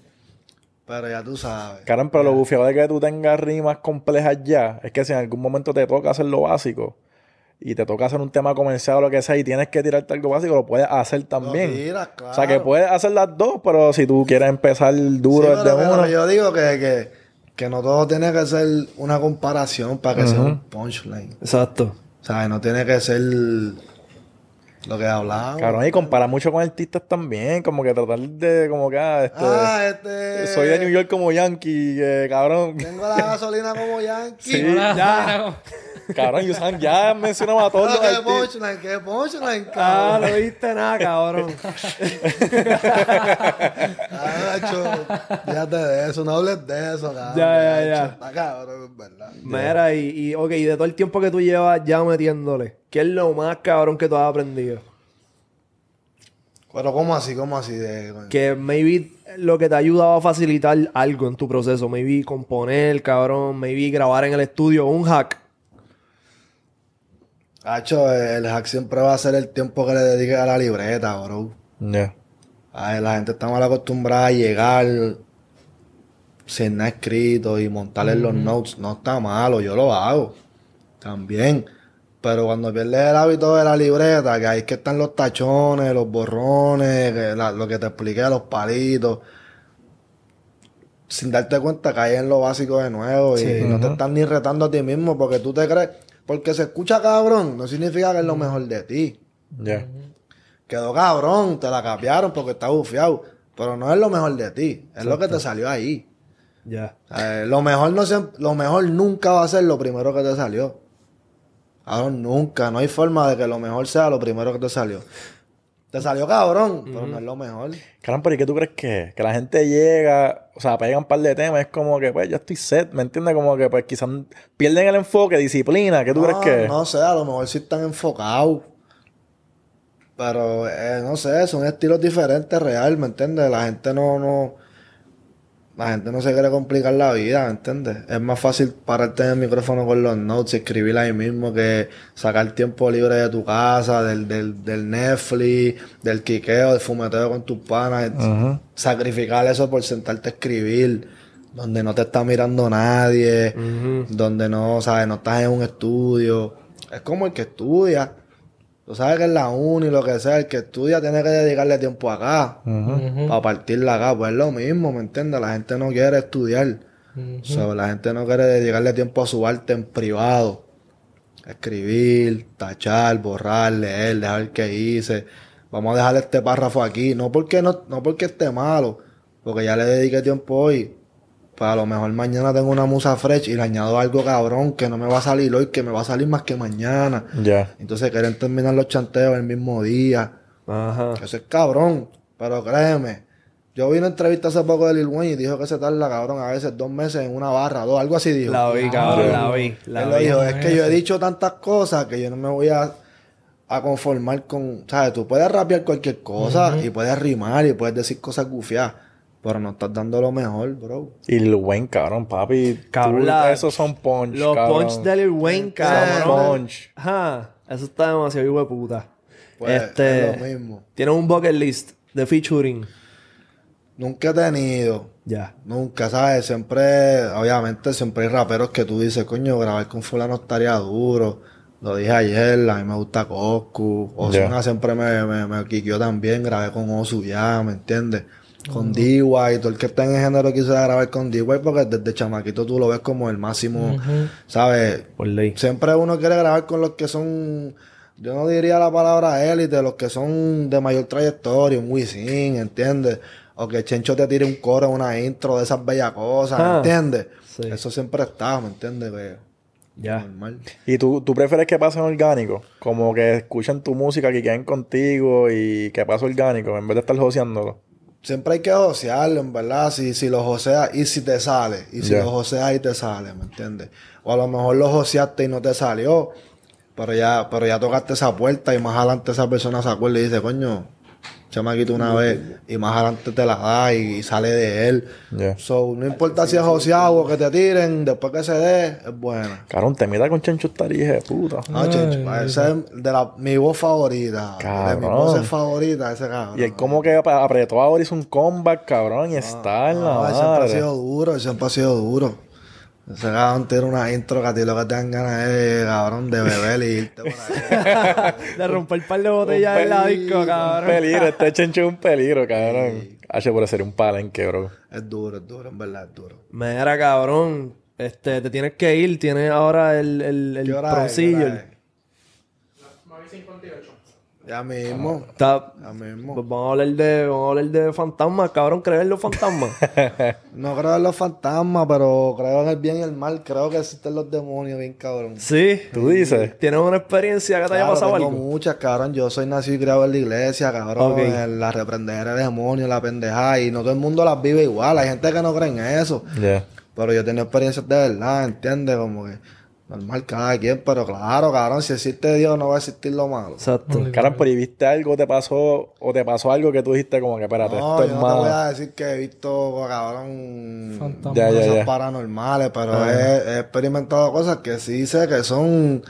Pero ya tú sabes. Caramba, pero lo bufiado de que tú tengas rimas complejas ya es que si en algún momento te toca hacer lo básico y te toca hacer un tema comercial o lo que sea y tienes que tirarte algo básico, lo puedes hacer también. Lo tiras, O sea, que puedes hacer las dos, pero si tú quieres empezar duro Sí, desde pero, pero uno. yo digo que, que, que no todo tiene que ser una comparación para que sea un punchline. Exacto. O sea, no tiene que ser lo que hablamos. Cabrón, y compara mucho con artistas también, como que tratar de, como que, ah, este, Ah, este. soy de New York como Yankee, eh, cabrón. Tengo la gasolina como Yankee. Sí, ya. Cabrón, y Sam ya mencionamos a todos los Ah, qué artistas. punchline, qué punchline, Ah, cabrón. no viste nada, cabrón. Nacho, fíjate de eso, no hables de eso, cabrón. Ya, ya, ya. Nacho, Está cabrón, es verdad. Mira, y, y, ok, y de todo el tiempo que tú llevas ya metiéndole, ¿qué es lo más cabrón que tú has aprendido? Pero, ¿cómo así? ¿Cómo así? De... Que maybe lo que te ha ayudado a facilitar algo en tu proceso, maybe componer, cabrón, maybe grabar en el estudio, un hack. Hacho, el hack siempre va a ser el tiempo que le dedique a la libreta, bro. Ya. Ay, la gente está mal acostumbrada a llegar sin nada escrito y montarle los notes. No está malo, yo lo hago también. Pero cuando pierdes el hábito de la libreta, que ahí es que están los tachones, los borrones, que la- lo que te expliqué, los palitos. Sin darte cuenta, caes en lo básico de nuevo y no te estás ni retando a ti mismo porque tú te crees. Porque se escucha cabrón, no significa que es lo mejor de ti. Ya. Quedó cabrón, te la capearon porque está bufiado. Pero no es lo mejor de ti, es lo que te salió ahí. Ya. Eh, lo mejor no siem- lo mejor nunca va a ser lo primero que te salió. Cabrón, nunca. No hay forma de que lo mejor sea lo primero que te salió. Te salió cabrón, pero no es lo mejor. Caramba, pero ¿y qué tú crees que es? Que la gente llega, o sea, pegan un par de temas, es como que, pues, yo estoy set, ¿me entiendes? Como que, pues, quizás pierden el enfoque, disciplina, ¿qué tú crees que es? No sé, a lo mejor sí están enfocados. Pero, eh, no sé, son estilos diferentes, real, ¿me entiendes? La gente no, no... La gente no se quiere complicar la vida, ¿me entiendes? Es más fácil pararte en el micrófono con los notes y escribir ahí mismo que sacar tiempo libre de tu casa, del, del, del Netflix, del quiqueo, del fumeteo con tus panas. Sacrificar eso por sentarte a escribir, donde no te está mirando nadie, donde no, ¿sabes? No estás en un estudio. Es como el que estudia. Tú sabes que en la uni, lo que sea, el que estudia tiene que dedicarle tiempo acá. Para partirla acá. Pues es lo mismo, ¿me entiendes? La gente no quiere estudiar. So, la gente no quiere dedicarle tiempo a su arte en privado. Escribir, tachar, borrar, leer, dejar que hice. Vamos a dejar este párrafo aquí. No porque, no, no porque esté malo, porque ya le dediqué tiempo hoy. Pues a lo mejor mañana tengo una musa fresh y le añado algo cabrón que no me va a salir hoy, que me va a salir más que mañana. Ya. Entonces quieren terminar los chanteos el mismo día. Ajá. Eso es cabrón. Pero créeme, yo vi una entrevista hace poco de Lil Wayne y dijo que se tarda, cabrón, a veces dos meses en una barra, dos, algo así dijo. La vi, cabrón, la vi. La Él lo vi. dijo, es que yo he dicho tantas cosas que yo no me voy a, a conformar con, ¿sabes? Tú puedes rapear cualquier cosa y puedes rimar y puedes decir cosas gufiadas, pero no estás dando lo mejor, bro. Y Lil Wayne, cabrón, papi. Cabrón, tú- esos son punch, Los cabrón. punch de Lil Wayne, Son cabrón. punch. Ajá. Eso está demasiado hijo de puta. Pues este. es lo mismo. Tiene un bucket list de featuring. Nunca he tenido, Ya. nunca, ¿sabes? Siempre, obviamente, siempre hay raperos que tú dices, coño, grabar con fulano estaría duro. Lo dije ayer, a mí me gusta Coscu. Ozuna Ya. siempre me, me, me quiqueó también, grabé con Osu ya, ¿me entiendes? Con D-Way, todo el que está en el género quisiera grabar con D-Way porque desde chamaquito tú lo ves como el máximo, ¿sabes? Por ley. Siempre uno quiere grabar con los que son, yo no diría la palabra élite, los que son de mayor trayectoria, un Wisin, ¿entiendes? O que Chencho te tire un coro, una intro de esas bellas cosas, Ah, ¿entiendes? sí. Eso siempre está, ¿me entiendes? Que Ya. normal. ¿Y tú, tú prefieres que pase orgánico? Como que escuchen tu música, que queden contigo y que pase orgánico en vez de estar joseándolo. Siempre hay que josearlo, en verdad. Si, si lo joseas y si te sale. Y si Ya. lo joseas y te sale, ¿me entiendes? O a lo mejor lo joseaste y no te salió. Pero ya, pero ya tocaste esa puerta y más adelante esa persona se acuerda y dice, coño, chamaquito una vez. Y más adelante te la da y, sale de él. So, no importa si es joseado o que te tiren, después que se dé, es buena. Cabrón, te meta con Chencho de puta. No, chencho, esa es de la, mi voz favorita. De Cabrón. mi voz favorita, ese cabrón. Y él como que ap- apretó ahora, hizo un comeback, cabrón, y está en la No, él siempre ha madre. sido duro, siempre ha sido duro. Ese cabrón tiene una intro que a ti lo que te dan ganas es, cabrón, de beber y irte por ahí. *laughs* De romper un par de botellas en la disco, Un cabrón. peligro, este Chencho es un peligro, cabrón. H por ser un palenque, bro. es duro, es duro, en verdad es duro. Mira, cabrón. Este, te tienes que ir. Tienes ahora el, el, el ¿Qué hora es? proncillo. ¿Qué hora es? Ya mismo, Está- ya mismo. pues vamos a hablar de, vamos a hablar de fantasmas, cabrón. ¿Crees en los fantasmas? *laughs* No creo en los fantasmas, pero creo en el bien y el mal. Creo que existen los demonios, bien cabrón. sí. ¿Tú dices? ¿Tienes una experiencia que te haya Claro, pasado tengo algo? muchas, cabrón. Yo soy nacido y criado en la iglesia, cabrón. Ok. En la reprendedera de demonios, la pendejada. Y no todo el mundo las vive igual. Hay gente que no cree en eso. Pero yo he tenido experiencias de verdad, ¿entiendes? Como que normal cada quien, pero claro, cabrón, si existe Dios no va a existir lo malo. Exacto. Caramba, pero ¿y viste algo, te pasó, o te pasó algo que tú dijiste como que, espérate, No, esto yo es no te voy malo? a decir que he visto, cabrón, Fantasmas. Ya, ya, cosas ya. paranormales, pero he, he experimentado cosas que sí sé que son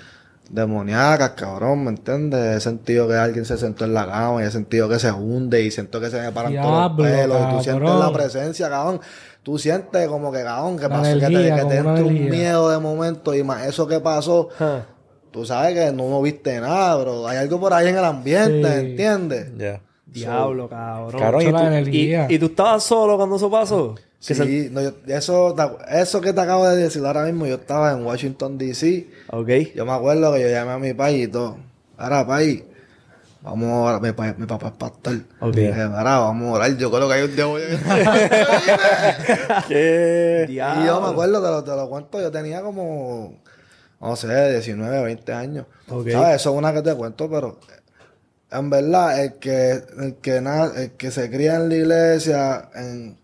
demoníacas, cabrón, ¿me entiendes? He sentido que alguien se sentó en la cama y he sentido que se hunde y siento que se me paran todos los pelos y tú sientes la presencia, cabrón. Tú sientes como que, cabrón, que pasó, que te, que te entra un miedo de momento y más eso que pasó, Ah, tú sabes que no, no viste nada, pero hay algo por ahí en el ambiente, Sí. ¿entiendes? Ya. Diablo, cabrón. Cabrón, y la tú- ¿Y, energía. y tú estabas solo cuando eso pasó? Se- Sí, no, yo- eso, te- eso que te acabo de decir ahora mismo, yo estaba en Washington, D.C. Ok. Yo me acuerdo que yo llamé a mi país y todo. Ahora, país, vamos a mi, pa- mi papá es pastor. Ok. Dije, ahora vamos a orar. Yo creo que hay un a... *laughs* ¿Qué? Y yo me acuerdo, te lo, te lo cuento, yo tenía como, no sé, 19, 20 años. Ok. ¿Sabes? Eso es una que te cuento, pero en verdad, el que, el que, na- el que se cría en la iglesia, en,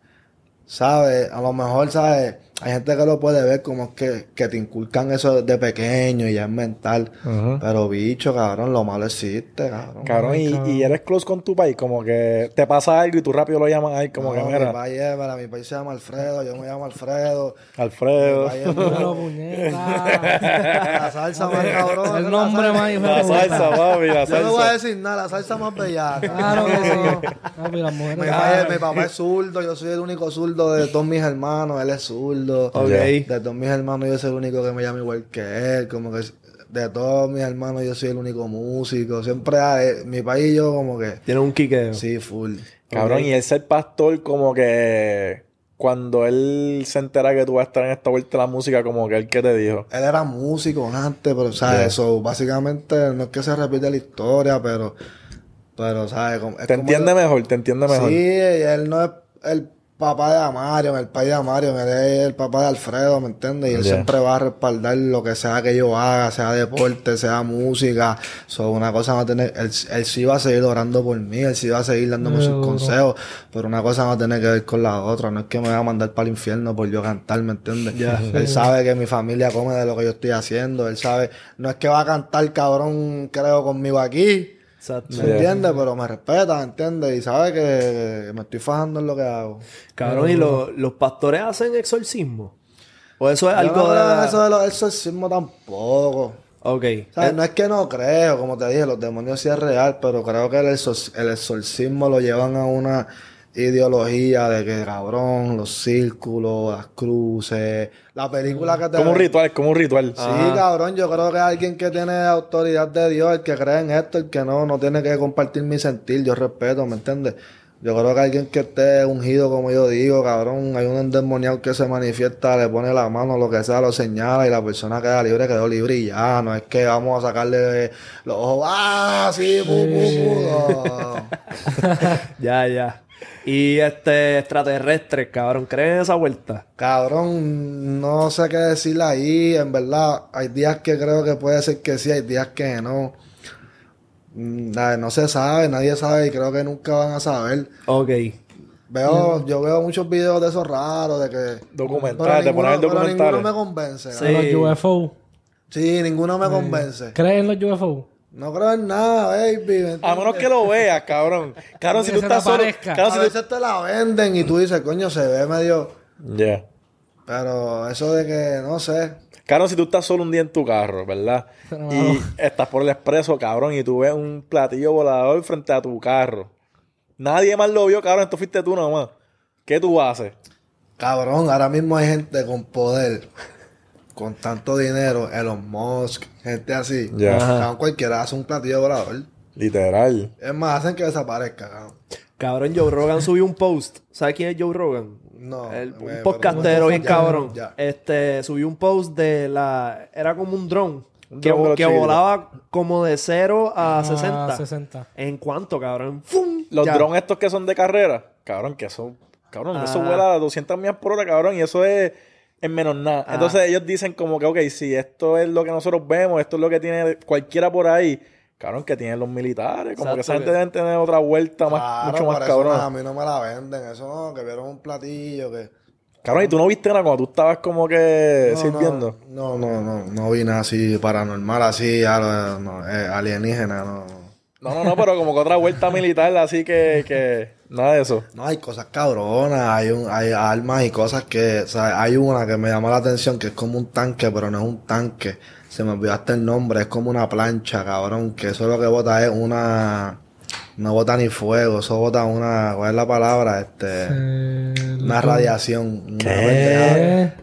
¿sabes? A lo mejor, ¿sabes? Hay gente que lo puede ver como que, que te inculcan eso de pequeño y ya es mental. Pero bicho, cabrón, lo malo existe, cabrón. Cabrón, y, y eres close con tu país, como que te pasa algo y tú rápido lo llamas ahí, como No, que mi mira, país es- mira, mi país se llama Alfredo, yo me llamo Alfredo. Mi Alfredo. país es Pero, muy- puñeta. La salsa más *laughs* cabrón. El nombre salsa- más hijo La salsa, papi, la Yo no voy a salsa. decir nada, la salsa más bella. Claro que *laughs* las mujeres. Mi, papá es, mi papá es zurdo, yo soy el único zurdo de todos mis hermanos, él es zurdo. Ok. De todos mis hermanos yo soy el único que me llama igual que él, como que de todos mis hermanos yo soy el único músico. Siempre hay- mi país y yo como que Tiene un quiqueo. sí, full. Cabrón, y el ser pastor, como que cuando él se entera que tú vas a estar en esta vuelta de la música, como que él que te dijo. Él era músico antes, pero, ¿sabes? Yeah. Eso, básicamente, no es que se repite la historia, pero, pero, ¿sabes? Como- Te como entiende que- mejor, te entiende mejor. Sí, él no es el papá de Amario, el país de Amario, él es el papá de Alfredo, ¿me entiendes? Y él Yeah. siempre va a respaldar lo que sea que yo haga, sea deporte, sea música. So, una cosa va a tener, él, él sí va a seguir orando por mí, él sí va a seguir dándome sus consejos, pero una cosa va a tener que ver con la otra. No es que me va a mandar para el infierno por yo cantar, ¿me entiendes? Él sabe que mi familia come de lo que yo estoy haciendo, él sabe, no es que va a cantar cabrón, creo, conmigo aquí. Exacto. ¿Me entiendes? Pero me respeta, ¿me entiendes? Y sabe que me estoy fajando en lo que hago. Cabrón, ¿y lo- los pastores hacen exorcismo? ¿O eso es Yo algo no creo en de...? eso de los exorcismos tampoco. Ok. Eh, No es que no creo, como te dije, los demonios sí es real, pero creo que el, exor- el exorcismo lo llevan a una ideología de que cabrón, los círculos, las cruces, la película que te Como un ritual, es como un ritual. Sí, cabrón, yo creo que alguien que tiene autoridad de Dios, el que cree en esto, el que no, no tiene que compartir mi sentir, yo respeto, ¿me entiendes? Yo creo que alguien que esté ungido, como yo digo, cabrón, hay un endemoniado que se manifiesta, le pone la mano, lo que sea, lo señala y la persona queda libre, quedó libre y ya, no es que vamos a sacarle los ojos, ¡ah! Sí, pu, pu, pu", no. *laughs* Ya, ya. Y este, extraterrestres, cabrón, ¿creen en esa vuelta? Cabrón, no sé qué decirle ahí. En verdad, hay días que creo que puede ser que sí, hay días que no. Mm, nada, No se sabe, nadie sabe y creo que nunca van a saber. Ok. Veo, yo veo muchos videos de esos raros, de que... Documentales, te ponen el ninguno- pero documental. ninguno me convence. Sí. Los UFO. Sí, ninguno me convence. ¿Crees en los UFO? No creo en nada, baby. ¿me A menos que lo veas, cabrón. Cabrón, si tú estás solo. A si tú- veces te la venden y tú dices, coño, se ve medio... Ya. Pero eso de que, no sé... Cabrón, si tú estás solo un día en tu carro, ¿verdad? Pero Y estás por el expreso, cabrón, y tú ves un platillo volador frente a tu carro. Nadie más lo vio, cabrón, esto fuiste tú nomás. ¿Qué tú haces? Cabrón, ahora mismo hay gente con poder, con tanto dinero, Elon Musk, gente así. Ya. Cabrón, cualquiera hace un platillo volador. Literal. Es más, hacen que desaparezca, cabrón. Cabrón, Joe Rogan subió un post. ¿Sabes quién es Joe Rogan? No, El- me- un podcastero bien cabrón. ya. Este, subió un post de la... Era como un dron. Un que, que volaba como de 0 a 60. Ah, 60. ¿En cuánto, cabrón? ¡Fum! Los Ya. drones estos que son de carrera, cabrón, que son. Cabrón, eso vuela a 200 millas por hora, cabrón, y eso es en menos nada. Ah. Entonces ellos dicen como que, ok, si esto es lo que nosotros vemos, esto es lo que tiene cualquiera por ahí, cabrón, que tienen los militares, como que esa gente deben tener otra vuelta más, Claro, mucho más cabrón. A mí no me la venden, eso no, que vieron un platillo, que... Cabrón, y tú no viste nada cuando tú estabas como que No, sirviendo. No, no, no, no vi nada así paranormal, así, no, eh, alienígena, no, no. No, no, no, pero como que otra vuelta militar, así que, que nada de eso. No, hay cosas cabronas, hay, un, hay armas y cosas que, o sea, hay una que me llamó la atención que es como un tanque, pero no es un tanque. Se me olvidó hasta el nombre, es como una plancha, cabrón, que eso lo que bota es una, no bota ni fuego, eso bota una, ¿cuál es la palabra? Este, Una radiación.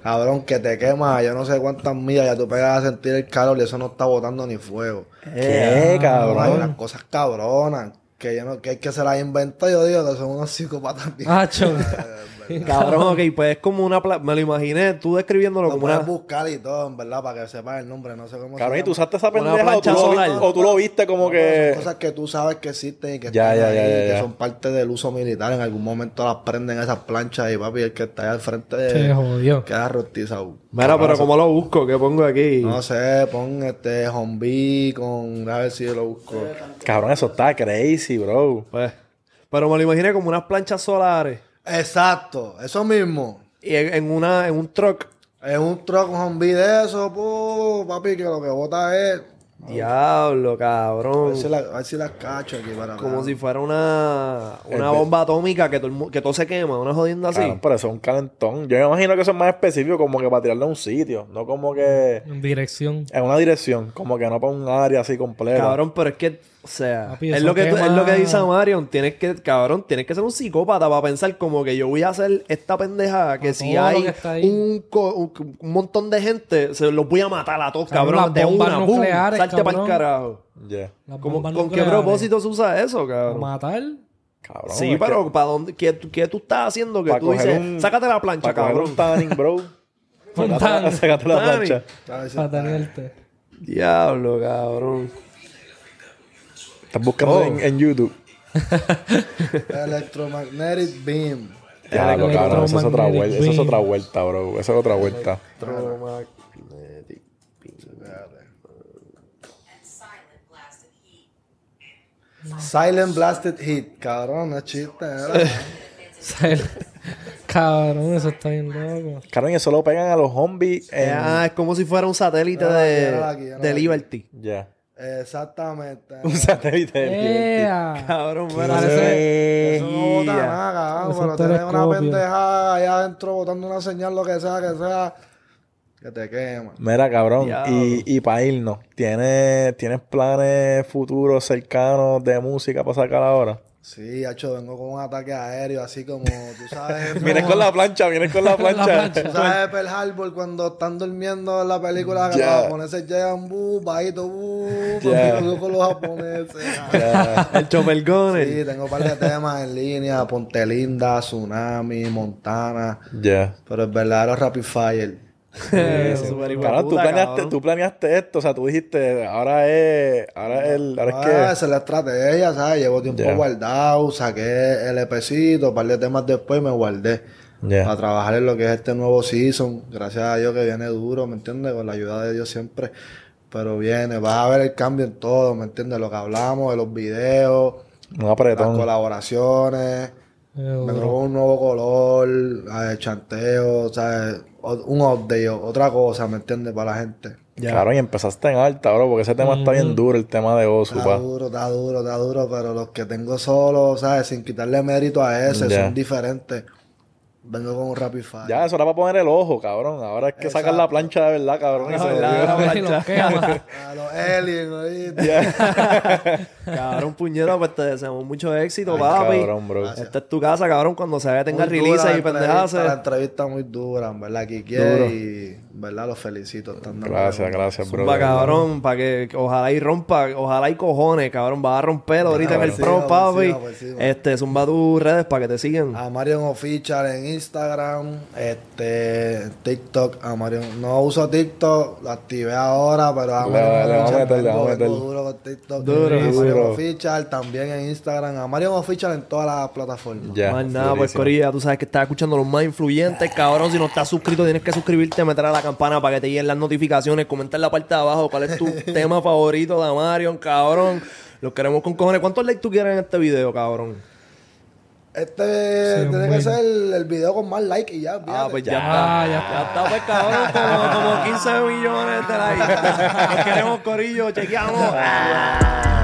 Cabrón, que te quema, yo no sé cuántas millas, ya tú pegas a sentir el calor y eso no está botando ni fuego. ¿Qué, Cabrón, hay unas cosas cabronas que, yo no, que hay que se las inventó. Yo digo que son unos psicópatas. bien. *laughs* Cabrón, *laughs* ok, pues es como una... pla- Me lo imaginé, tú describiéndolo Lo como una... puedes buscar y todo, en verdad, para que sepas el nombre. No sé cómo Cabrón, se ¿y tú usaste esa Una pendeja o tú, plancha lo, solar. o tú lo viste como que... Son cosas que tú sabes que existen y que Ya, están ya, ahí, ya, ya, que ya. son parte del uso militar. En algún momento las prenden esas planchas y papi, el que está ahí al frente Se jodió. queda rostizado. Mira, pero ¿cómo lo busco? ¿Qué pongo aquí? No sé, pon este zombie con. A ver si yo lo busco. Cabrón, eso está crazy, bro. Pues... Pero me lo imaginé como unas planchas solares. Exacto, eso mismo. Y en, en una... En un truck. Es un truck zombie de eso, pu, papi, que lo que bota es. Diablo, A cabrón. ver si la- a ver si las cacho aquí para Como si fuera una, una El- bomba atómica que todo, que todo se quema, una jodienda así. Cabrón, pero eso es un calentón. Yo me imagino que eso es más específico como que para tirarle a un sitio. No como que En dirección. en una dirección. Como que no para un área así completa. Cabrón, pero es que, o sea, Papi, es lo, que, tú- es lo que dice Marion. Tienes que, cabrón, tienes que ser un psicópata para pensar como que yo voy a hacer esta pendeja que A si hay que un, un, un montón de gente, se los voy a matar a todos, Cabrón, de una, boom, salte para el carajo. Ya. Las ¿Cómo- bombas ¿Con qué propósito se usa eso, ¿O cabrón? matar? Cabrón. Sí, pero que ¿para dónde? ¿Qué, tú- qué tú estás haciendo? Que tú dices, un- sácate la plancha, para cabrón. un tanning, bro. Sácate la-. Sácate plancha. Para tenerte. Diablo, cabrón. Estás buscando Oh. en, en YouTube. *laughs* Electromagnetic beam. Diablo, cabrón. Eso es otra vuelta. Eso es beam. otra vuelta, bro. Eso es otra vuelta. Electromagnetic. Silent Blasted Heat. Cabrón, no es chiste, ¿verdad? Cabrón, eso está bien loco. Cabrón, eso lo pegan a los zombies en... Ah, es como si fuera un satélite de, de. Liberty. Ya. Exactamente. *laughs* Un satélite del ¡Ea! Cabrón, ¿Qué? mira. Parece- Eso no bota nada, cabrón. Pero es tienes una pendejada allá adentro botando una señal, lo que sea, que sea, que te quema. Mira, cabrón, Diablo. y, y para irnos, ¿tienes, ¿tienes planes futuros cercanos de música para sacar ahora? Sí, hacho, vengo con un ataque aéreo, así como, tú sabes. *laughs* Vienes como- con la plancha, vienes con la plancha. plancha. Tú *laughs* sabes Pearl Harbor cuando están durmiendo en la película que los japoneses llegan, bu, bajito, bu, Ya. papi, con los japoneses. Ya. *laughs* El Chopper Gunner. Sí, tengo un par de temas en línea, Ponte Linda, Tsunami, Montana, Ya. pero el verdadero Rapid Fire. Cabrón, tú planeaste, tú planeaste esto, o sea, tú dijiste, ahora es, ahora es el, ahora Ah, es que... esa es la estrategia, ¿sabes? Llevo tiempo guardado, saqué el EPcito, un par de temas después y me guardé. Ya. Para trabajar en lo que es este nuevo season. Gracias a Dios que viene duro, ¿me entiendes? Con la ayuda de Dios siempre. Pero viene, vas a ver el cambio en todo, ¿me entiendes? Lo que hablamos de los videos, Un las colaboraciones. Eh, Me probó un nuevo color, eh, chanteo, ¿sabes? Un update, o- otra cosa, ¿me entiendes? Para la gente. Cabrón, y empezaste en alta, bro, porque ese tema está bien duro, el tema de Osu, Está pa. duro, está duro, está duro, pero los que tengo solo, ¿sabes? Sin quitarle mérito a ese, Ya. son diferentes. Vengo con un Rapid Fire. Ya, eso era para poner el ojo, cabrón. Ahora es que sacar la plancha de verdad, cabrón. y se verdad, la plancha. *laughs* A los aliens, ¿oíste? *laughs* Cabrón, puñeta, pues te deseamos mucho éxito, Ay, papi. cabrón, bro. Esta es tu casa, cabrón, cuando se tenga release y la pendejadas. entrevista, La entrevista muy dura, en verdad, Duro. y verdad los felicito. Están Gracias, gracias, bro. Zumba, cabrón, para que ojalá y rompa, ojalá y cojones, cabrón, vas a romper ahorita en el pro, papi. Este, zumba tus redes para que te sigan. A Marion Official en Instagram, este, TikTok, a Marion. No uso TikTok, lo activé ahora, pero a Marion duro con TikTok. Duro, a Marion. Official también en Instagram, a Marion Official en todas las plataformas. Ya, Más nada, pues. Corilla, tú sabes que estás escuchando los más influyentes, cabrón. Si no estás suscrito, tienes que suscribirte, meter a la campana para que te lleguen las notificaciones, comentar en la parte de abajo cuál es tu *laughs* tema favorito de Marion, cabrón. Los queremos con cojones. ¿Cuántos likes tú quieres en este video, cabrón? Este Sí, tiene que ser el, el video con más likes y ya. Ah, pues ya, Ya, está. ya Ya está, pues cabrón, *laughs* como, como 15 millones de likes. Los queremos, Corillo, chequeamos. *laughs*